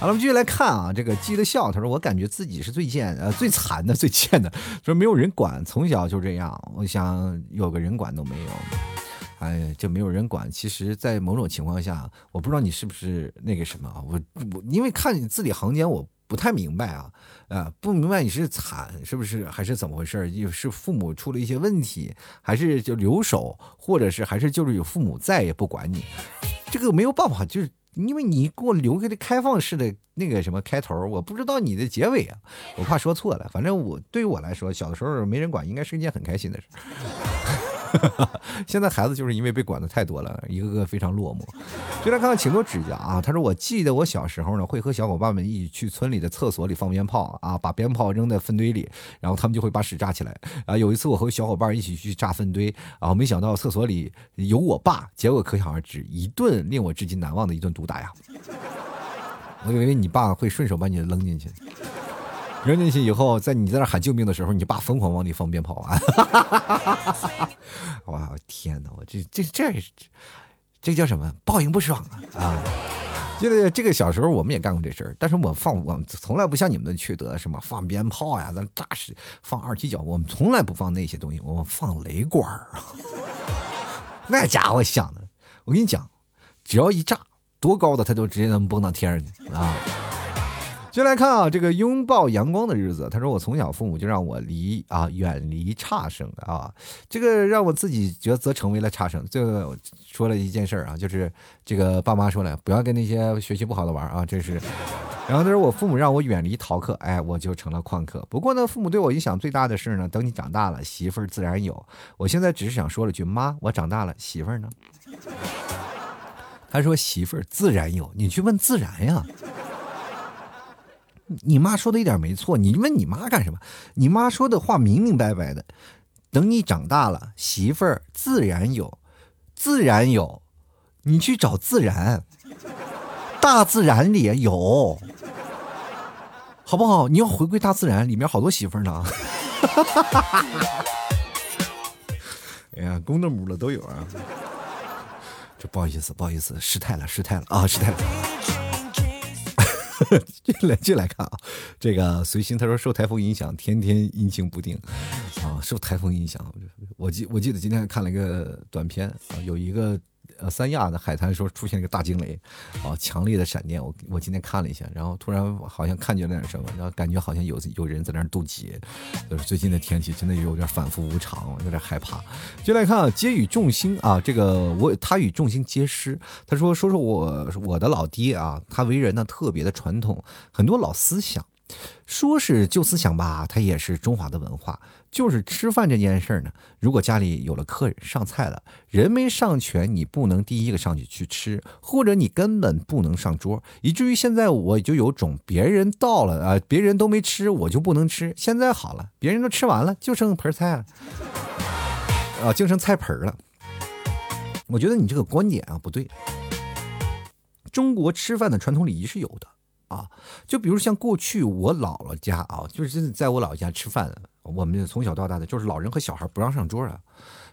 好了，我们继续来看啊，这个记得笑。他说：“我感觉自己是最贱、呃最惨的、最贱的，说没有人管，从小就这样。我想有个人管都没有，哎，就没有人管。其实，在某种情况下，我不知道你是不是那个什么啊？我我因为看你字里行间，我不太明白啊，啊，不明白你是惨是不是，还是怎么回事？又是父母出了一些问题，还是就留守，或者是还是就是有父母再也不管你？这个没有办法，就是。”因为你给我留个的开放式的那个什么开头，我不知道你的结尾啊，我怕说错了。反正我对于我来说，小的时候没人管，应该是一件很开心的事。现在孩子就是因为被管的太多了，一个个非常落寞。就来看看，请多指教啊！他说：“我记得我小时候呢，会和小伙伴们一起去村里的厕所里放鞭炮啊，把鞭炮扔在粪堆里，然后他们就会把屎炸起来啊。有一次我和小伙伴一起去炸粪堆啊，没想到厕所里有我爸，结果可想而知，一顿令我至今难忘的一顿毒打呀！我以为你爸会顺手把你扔进去。”扔进去以后，在你在那喊救命的时候，你爸疯狂往里放鞭炮啊！哇天哪，我这这这这叫什么？报应不爽啊！啊，这个这个小时候我们也干过这事儿，但是我放我从来不像你们的缺德，什么放鞭炮呀，咱炸是放二踢脚，我们从来不放那些东西，我们放雷管儿啊！那家伙响的，我跟你讲，只要一炸，多高的他都直接能蹦到天上去啊！就来看啊，这个拥抱阳光的日子。他说：“我从小父母就让我离啊远离差生啊，这个让我自己觉则成为了差生。”这个说了一件事儿啊，就是这个爸妈说了，不要跟那些学习不好的玩啊，这是。然后他说：“我父母让我远离逃课，哎，我就成了旷课。不过呢，父母对我影响最大的事儿呢，等你长大了，媳妇儿自然有。我现在只是想说了句，妈，我长大了，媳妇儿呢？” 他说：“媳妇儿自然有，你去问自然呀。”你妈说的一点没错，你问你妈干什么？你妈说的话明明白白的，等你长大了，媳妇儿自然有，自然有，你去找自然，大自然里有，好不好？你要回归大自然，里面好多媳妇儿呢。哎呀，公的母的都有啊。这不好意思，不好意思，失态了，失态了啊，失态了。进来进来看啊，这个随心他说受台风影响，天天阴晴不定啊，受台风影响，我记我记得今天看了一个短片啊，有一个。呃，三亚的海滩说出现一个大惊雷，啊，强烈的闪电。我我今天看了一下，然后突然好像看见了点什么，然后感觉好像有有人在那儿渡劫。就是最近的天气真的有点反复无常，有点害怕。就来看啊，皆与众星啊，这个我他与众星皆师。他说说说我我的老爹啊，他为人呢特别的传统，很多老思想。说是旧思想吧，它也是中华的文化。就是吃饭这件事儿呢，如果家里有了客人上菜了，人没上全，你不能第一个上去去吃，或者你根本不能上桌，以至于现在我就有种别人到了啊，别人都没吃，我就不能吃。现在好了，别人都吃完了，就剩盆菜了，啊，就剩菜盆了。我觉得你这个观点啊不对。中国吃饭的传统礼仪是有的。啊，就比如像过去我姥姥家啊，就是在我姥姥家吃饭，我们从小到大的就是老人和小孩不让上桌啊，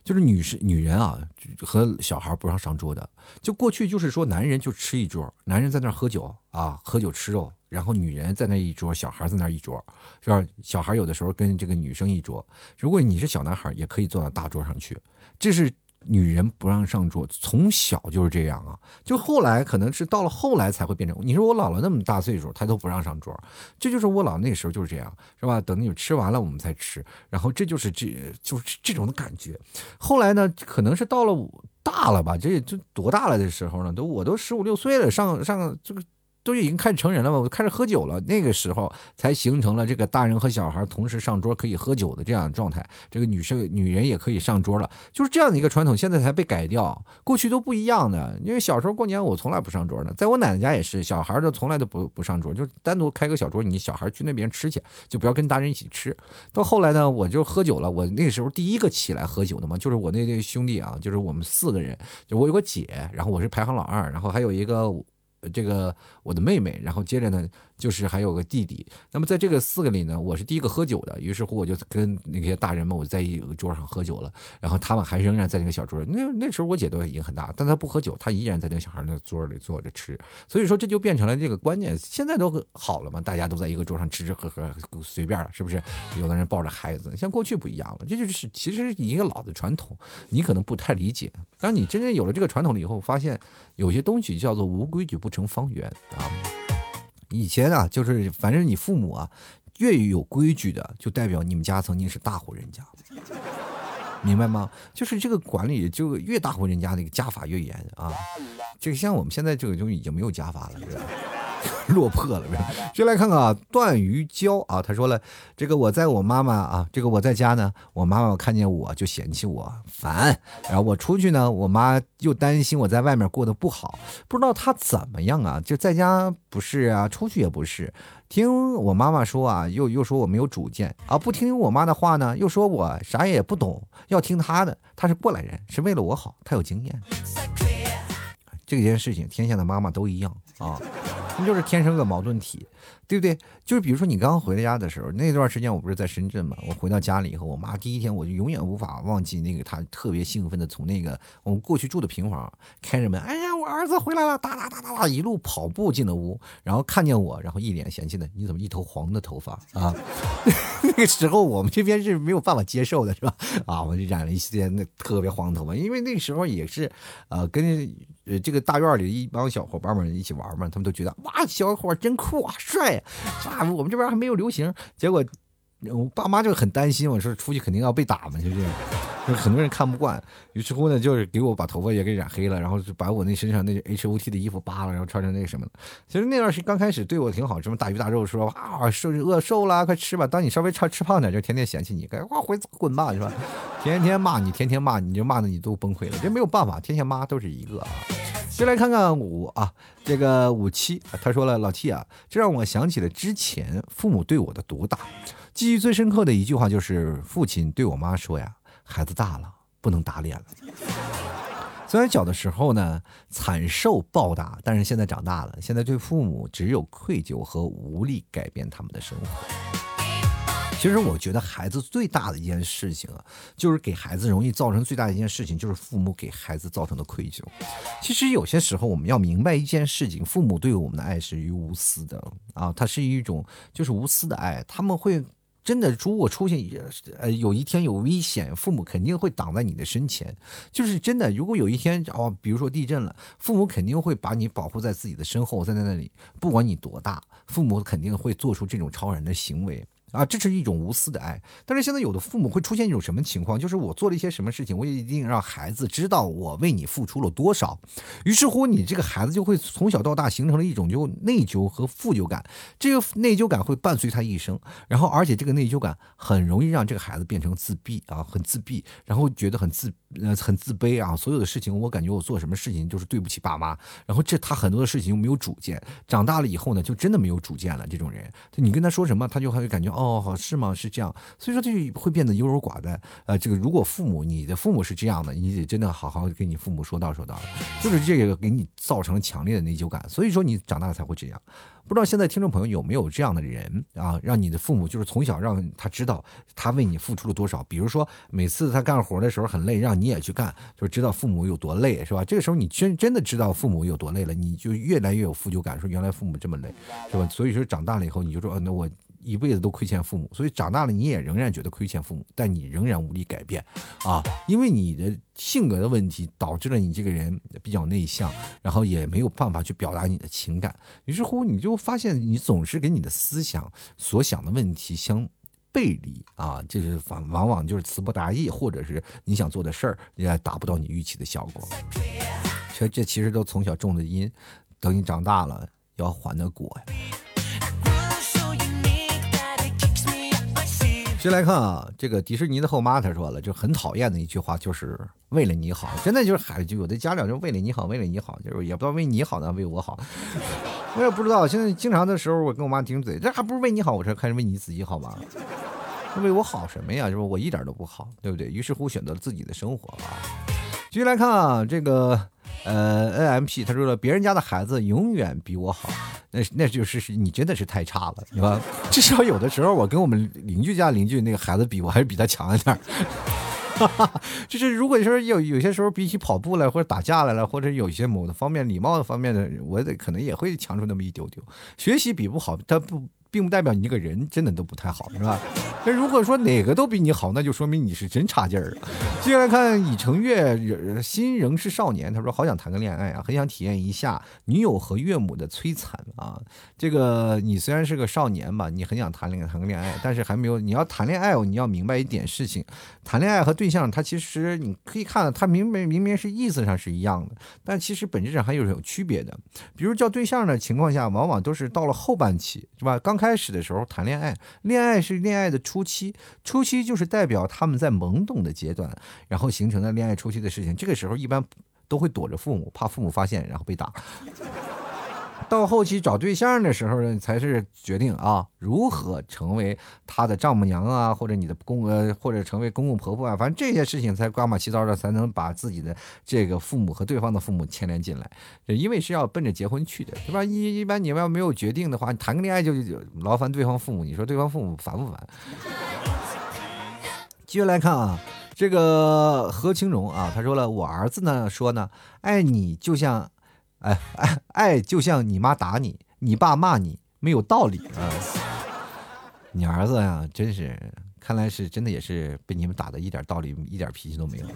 就是女士女人啊和小孩不让上桌的。就过去就是说男人就吃一桌，男人在那喝酒啊，喝酒吃肉，然后女人在那一桌，小孩在那一桌，是吧？小孩有的时候跟这个女生一桌，如果你是小男孩，也可以坐到大桌上去，这是。女人不让上桌，从小就是这样啊。就后来可能是到了后来才会变成。你说我姥姥那么大岁数，她都不让上桌，这就是我姥那时候就是这样，是吧？等你吃完了我们才吃，然后这就是这就是这种的感觉。后来呢，可能是到了大了吧，这这多大了的时候呢？都我都十五六岁了，上上这个。都已经开始成人了嘛，我开始喝酒了。那个时候才形成了这个大人和小孩同时上桌可以喝酒的这样的状态。这个女生、女人也可以上桌了，就是这样的一个传统，现在才被改掉。过去都不一样的，因为小时候过年我从来不上桌的，在我奶奶家也是，小孩都从来都不不上桌，就单独开个小桌，你小孩去那边吃去，就不要跟大人一起吃。到后来呢，我就喝酒了，我那时候第一个起来喝酒的嘛，就是我那对兄弟啊，就是我们四个人，就我有个姐，然后我是排行老二，然后还有一个这个我的妹妹，然后接着呢。就是还有个弟弟，那么在这个四个里呢，我是第一个喝酒的，于是乎我就跟那些大人们我在一个桌上喝酒了，然后他们还仍然在那个小桌那 那时候我姐都已经很大，但她不喝酒，她依然在那个小孩那桌里坐着吃。所以说这就变成了这个观念，现在都好了嘛，大家都在一个桌上吃吃喝喝，随便了，是不是？有的人抱着孩子，像过去不一样了，这就是其实一个老的传统，你可能不太理解。当你真正有了这个传统了以后，发现有些东西叫做无规矩不成方圆啊。以前啊，就是反正你父母啊，越有规矩的，就代表你们家曾经是大户人家，明白吗？就是这个管理，就越大户人家那个家法越严啊。这个像我们现在这个就已经没有家法了，是吧？落魄了，先来看看啊，段于娇啊，他说了，这个我在我妈妈啊，这个我在家呢，我妈妈看见我就嫌弃我烦，然后我出去呢，我妈又担心我在外面过得不好，不知道她怎么样啊，就在家不是啊，出去也不是，听我妈妈说啊，又又说我没有主见啊，不听我妈的话呢，又说我啥也不懂，要听她的，她是过来人，是为了我好，她有经验。这件事情，天下的妈妈都一样啊。那就是天生个矛盾体，对不对？就是比如说你刚刚回家的时候，那段时间我不是在深圳嘛？我回到家里以后，我妈第一天我就永远无法忘记那个她特别兴奋的从那个我们过去住的平房开着门，哎呀，我儿子回来了，哒哒哒哒哒一路跑步进了屋，然后看见我，然后一脸嫌弃的，你怎么一头黄的头发啊？那个时候我们这边是没有办法接受的，是吧？啊，我就染了一些那特别黄的头发，因为那时候也是，呃，跟。呃，这个大院里一帮小伙伴们一起玩嘛，他们都觉得哇，小伙真酷啊，帅啊！我们这边还没有流行，结果我爸妈就很担心，我说出去肯定要被打嘛，就是。很多人看不惯，于是乎呢，就是给我把头发也给染黑了，然后就把我那身上那 H O T 的衣服扒了，然后穿成那什么。其实那段时间刚开始对我挺好，什么大鱼大肉，说啊瘦饿瘦了，快吃吧。当你稍微吃吃胖点，就天天嫌弃你，该哇回滚吧，是吧？天天骂你，天天骂你，就骂的你都崩溃了。这没有办法，天下妈都是一个啊。先来看看五啊，这个五七，他说了，老 T 啊，这让我想起了之前父母对我的毒打。记忆最深刻的一句话就是父亲对我妈说呀。孩子大了，不能打脸了。虽然小的时候呢惨受暴打，但是现在长大了，现在对父母只有愧疚和无力改变他们的生活。其实我觉得孩子最大的一件事情啊，就是给孩子容易造成最大的一件事情，就是父母给孩子造成的愧疚。其实有些时候我们要明白一件事情，父母对我们的爱是于无私的啊，它是一种就是无私的爱，他们会。真的，如果出现呃有一天有危险，父母肯定会挡在你的身前。就是真的，如果有一天哦，比如说地震了，父母肯定会把你保护在自己的身后，在在那里，不管你多大，父母肯定会做出这种超人的行为。啊，这是一种无私的爱。但是现在有的父母会出现一种什么情况？就是我做了一些什么事情，我也一定让孩子知道我为你付出了多少。于是乎，你这个孩子就会从小到大形成了一种就内疚和负疚感。这个内疚感会伴随他一生。然后，而且这个内疚感很容易让这个孩子变成自闭啊，很自闭，然后觉得很自呃很自卑啊。所有的事情，我感觉我做什么事情就是对不起爸妈。然后这他很多的事情又没有主见。长大了以后呢，就真的没有主见了。这种人，你跟他说什么，他就会感觉。哦，好是吗？是这样，所以说就会变得优柔寡断。呃，这个如果父母，你的父母是这样的，你得真的好好跟你父母说道说道，就是这个给你造成了强烈的内疚感，所以说你长大才会这样。不知道现在听众朋友有没有这样的人啊？让你的父母就是从小让他知道他为你付出了多少。比如说每次他干活的时候很累，让你也去干，就知道父母有多累，是吧？这个时候你真真的知道父母有多累了，你就越来越有负疚感，说原来父母这么累，是吧？所以说长大了以后你就说，那我。一辈子都亏欠父母，所以长大了你也仍然觉得亏欠父母，但你仍然无力改变，啊，因为你的性格的问题导致了你这个人比较内向，然后也没有办法去表达你的情感，于是乎你就发现你总是跟你的思想所想的问题相背离啊，就是往往往就是词不达意，或者是你想做的事儿也达不到你预期的效果，所以这其实都从小种的因，等你长大了。要还的果呀。先来看啊，这个迪士尼的后妈她说了，就很讨厌的一句话，就是为了你好，真的就是孩子，就有的家长就为了你好，为了你好，就是也不知道为你好呢，为我好，我也不知道。现在经常的时候，我跟我妈顶嘴，这还不是为你好，我说开始为你自己好吗？为我好什么呀？就是我一点都不好，对不对？于是乎选择了自己的生活啊。继续来看啊，这个。呃，N M P，他说了，别人家的孩子永远比我好，那那就是是你真的是太差了，对吧？至少有的时候，我跟我们邻居家邻居那个孩子比，我还是比他强一点。就是如果说有有些时候比起跑步来，或者打架来了，或者有一些某的方面礼貌的方面的，我得可能也会强出那么一丢丢。学习比不好，他不。并不代表你这个人真的都不太好，是吧？那如果说哪个都比你好，那就说明你是真差劲儿接下来看已成月，心仍是少年。他说：“好想谈个恋爱啊，很想体验一下女友和岳母的摧残啊。”这个你虽然是个少年吧，你很想谈恋，谈个恋爱，但是还没有。你要谈恋爱哦，你要明白一点事情：谈恋爱和对象，他其实你可以看，他明明明明是意思上是一样的，但其实本质上还有有区别的。比如叫对象的情况下，往往都是到了后半期，是吧？刚开开始的时候谈恋爱，恋爱是恋爱的初期，初期就是代表他们在懵懂的阶段，然后形成了恋爱初期的事情。这个时候一般都会躲着父母，怕父母发现，然后被打。到后期找对象的时候呢，才是决定啊，如何成为他的丈母娘啊，或者你的公呃，或者成为公公婆婆啊，反正这些事情才瓜马七糟的，才能把自己的这个父母和对方的父母牵连进来，因为是要奔着结婚去的，对吧？一一般你们要没有决定的话，你谈个恋爱就就劳烦对方父母，你说对方父母烦不烦？继续来看啊，这个何清荣啊，他说了，我儿子呢说呢，爱你就像。哎哎爱就像你妈打你，你爸骂你，没有道理啊！你儿子呀，真是，看来是真的也是被你们打的一点道理、一点脾气都没有。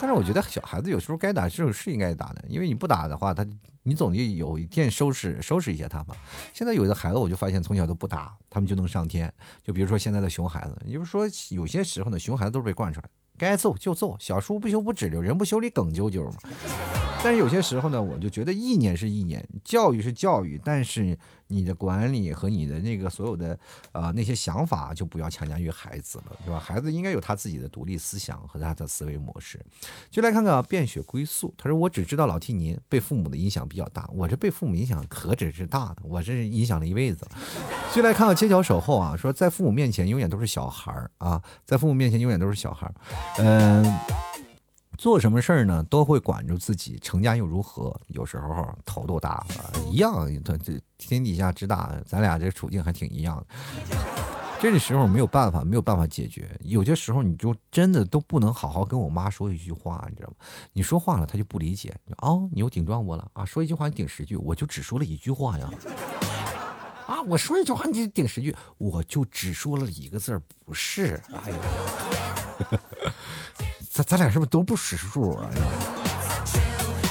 但是我觉得小孩子有时候该打是是应该打的，因为你不打的话，他你总得有一天收拾收拾一下他嘛。现在有的孩子，我就发现从小都不打，他们就能上天。就比如说现在的熊孩子，你就说有些时候呢，熊孩子都是被惯出来的，该揍就揍，小叔不修不指溜，人不修理梗啾啾嘛。但是有些时候呢，我就觉得意念是意念，教育是教育，但是你的管理和你的那个所有的呃那些想法就不要强加于孩子了，对吧？孩子应该有他自己的独立思想和他的思维模式。就来看看变血归宿，他说我只知道老替您被父母的影响比较大，我这被父母影响何止是大的，我这是影响了一辈子了。就来看看街角守候啊，说在父母面前永远都是小孩儿啊，在父母面前永远都是小孩儿，嗯。做什么事儿呢，都会管住自己。成家又如何？有时候头都大了，一样。他这天底下之大，咱俩这处境还挺一样的。这个时候没有办法，没有办法解决。有些时候你就真的都不能好好跟我妈说一句话，你知道吗？你说话了，她就不理解。哦，你又顶撞我了啊！说一句话你顶十句，我就只说了一句话呀。啊，我说一句话你顶十句，我就只说了一个字儿，不是。哎呀。咱咱俩是不是都不识数啊？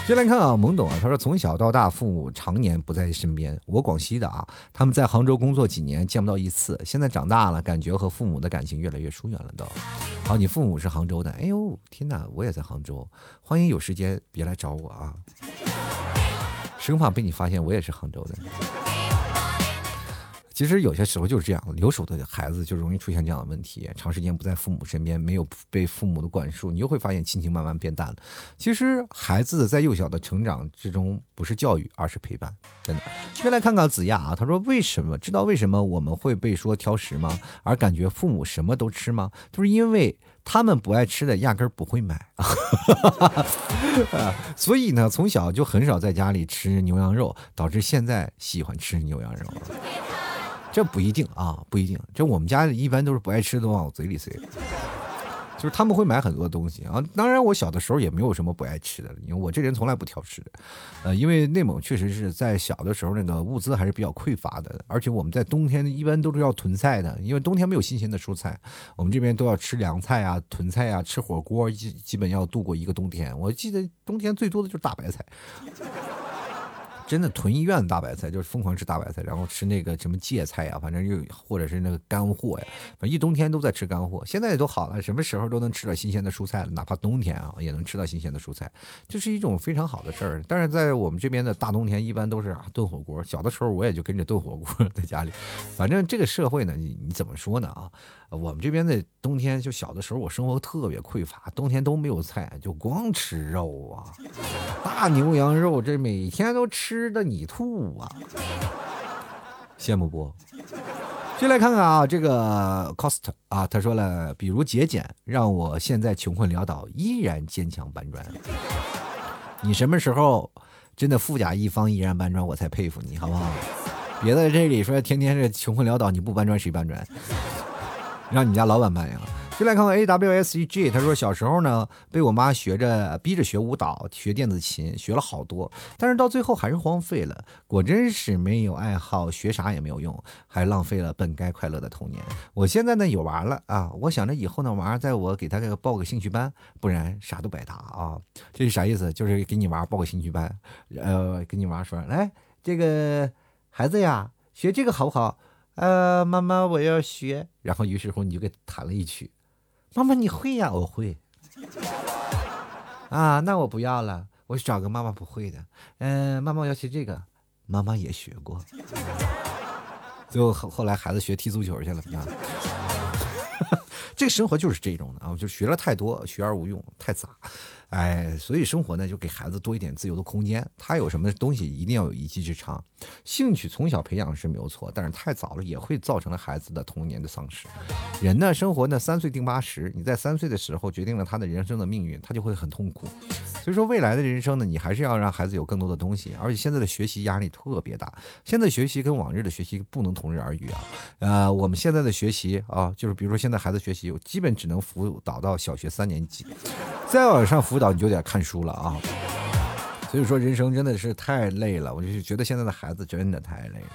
先来看啊，懵懂啊，他说从小到大，父母常年不在身边。我广西的啊，他们在杭州工作几年，见不到一次。现在长大了，感觉和父母的感情越来越疏远了。都，好，你父母是杭州的？哎呦，天哪，我也在杭州，欢迎有时间别来找我啊，生怕被你发现我也是杭州的。其实有些时候就是这样，留守的孩子就容易出现这样的问题，长时间不在父母身边，没有被父母的管束，你就会发现亲情慢慢变淡了。其实孩子在幼小的成长之中，不是教育，而是陪伴。真的，先来看看子亚啊，他说为什么知道为什么我们会被说挑食吗？而感觉父母什么都吃吗？就是因为他们不爱吃的，压根儿不会买啊。所以呢，从小就很少在家里吃牛羊肉，导致现在喜欢吃牛羊肉。这不一定啊，不一定。这我们家一般都是不爱吃的往我嘴里塞，就是他们会买很多东西啊。当然，我小的时候也没有什么不爱吃的，因为我这人从来不挑食的。呃，因为内蒙确实是在小的时候那个物资还是比较匮乏的，而且我们在冬天一般都是要囤菜的，因为冬天没有新鲜的蔬菜，我们这边都要吃凉菜啊、囤菜啊、吃火锅，基基本要度过一个冬天。我记得冬天最多的就是大白菜。真的囤医院的大白菜，就是疯狂吃大白菜，然后吃那个什么芥菜呀，反正又或者是那个干货呀，反正一冬天都在吃干货。现在都好了，什么时候都能吃到新鲜的蔬菜了，哪怕冬天啊也能吃到新鲜的蔬菜，这是一种非常好的事儿。但是在我们这边的大冬天，一般都是炖火锅。小的时候我也就跟着炖火锅 在家里，反正这个社会呢，你你怎么说呢啊？我们这边的冬天，就小的时候我生活特别匮乏，冬天都没有菜，就光吃肉啊，大牛羊肉，这每天都吃的你吐啊，羡慕不？就来看看啊，这个 cost 啊，他说了，比如节俭，让我现在穷困潦倒依然坚强搬砖。你什么时候真的富甲一方依然搬砖，我才佩服你，好不好？别在这里说天天是穷困潦倒，你不搬砖谁搬砖？让你家老板搬呀！就来看看 A W S E G，他说小时候呢，被我妈学着逼着学舞蹈、学电子琴，学了好多，但是到最后还是荒废了。果真是没有爱好，学啥也没有用，还浪费了本该快乐的童年。我现在呢有娃了啊，我想着以后呢娃在我给他报个兴趣班，不然啥都白搭啊。这是啥意思？就是给你娃报个兴趣班，呃，跟你娃说，来，这个孩子呀，学这个好不好？呃，妈妈，我要学。然后，于是乎你就给弹了一曲。妈妈，你会呀？我会。啊，那我不要了，我去找个妈妈不会的。嗯，妈妈，我要学这个。妈妈也学过。最后后来孩子学踢足球去了。这个生活就是这种的啊，就学了太多，学而无用，太杂。哎，所以生活呢，就给孩子多一点自由的空间。他有什么东西，一定要有一技之长。兴趣从小培养是没有错，但是太早了也会造成了孩子的童年的丧失。人呢，生活呢，三岁定八十，你在三岁的时候决定了他的人生的命运，他就会很痛苦。所以说，未来的人生呢，你还是要让孩子有更多的东西。而且现在的学习压力特别大，现在学习跟往日的学习不能同日而语啊。呃，我们现在的学习啊，就是比如说现在孩子学习，基本只能辅导到小学三年级，再往上辅。导你就得看书了啊，所以说人生真的是太累了，我就觉得现在的孩子真的太累了。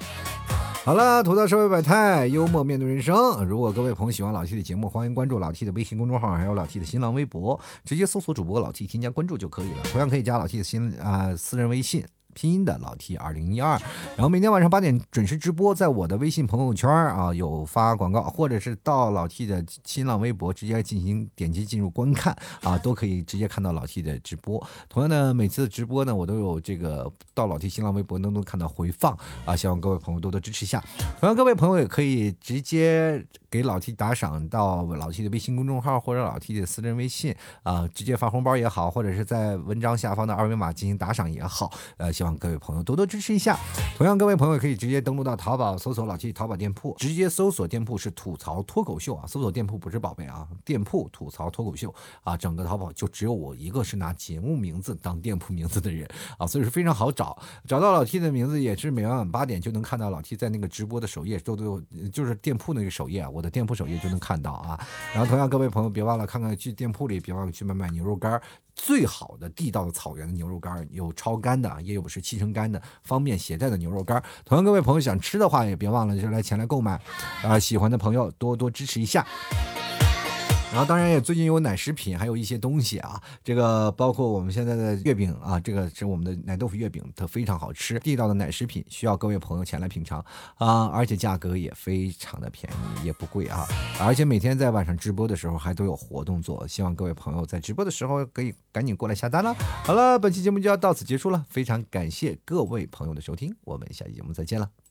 好了，吐槽社会百态，幽默面对人生。如果各位朋友喜欢老 T 的节目，欢迎关注老 T 的微信公众号，还有老 T 的新浪微博，直接搜索主播老 T 添加关注就可以了。同样可以加老 T 的新啊私人微信。拼音的老 T 二零一二，然后每天晚上八点准时直播，在我的微信朋友圈啊有发广告，或者是到老 T 的新浪微博直接进行点击进入观看啊，都可以直接看到老 T 的直播。同样呢，每次直播呢，我都有这个到老 T 新浪微博都能看到回放啊，希望各位朋友多多支持一下。同样，各位朋友也可以直接给老 T 打赏到老 T 的微信公众号或者老 T 的私人微信啊，直接发红包也好，或者是在文章下方的二维码进行打赏也好，呃。希望各位朋友多多支持一下。同样，各位朋友可以直接登录到淘宝，搜索老 T 淘宝店铺，直接搜索店铺是吐槽脱口秀啊。搜索店铺不是宝贝啊，店铺吐槽脱口秀啊。整个淘宝就只有我一个是拿节目名字当店铺名字的人啊，所以说非常好找。找到老 T 的名字也是每晚晚八点就能看到老 T 在那个直播的首页都都，就是店铺那个首页，我的店铺首页就能看到啊。然后同样各位朋友别忘了看看去店铺里，别忘了去买买牛肉干。最好的地道的草原的牛肉干，有超干的，也有是七成干的，方便携带的牛肉干。同样，各位朋友想吃的话，也别忘了就来前来购买。啊，喜欢的朋友多多支持一下。然后当然也最近有奶食品，还有一些东西啊，这个包括我们现在的月饼啊，这个是我们的奶豆腐月饼，它非常好吃，地道的奶食品需要各位朋友前来品尝啊，而且价格也非常的便宜，也不贵啊，而且每天在晚上直播的时候还都有活动做，希望各位朋友在直播的时候可以赶紧过来下单了。好了，本期节目就要到此结束了，非常感谢各位朋友的收听，我们下期节目再见了，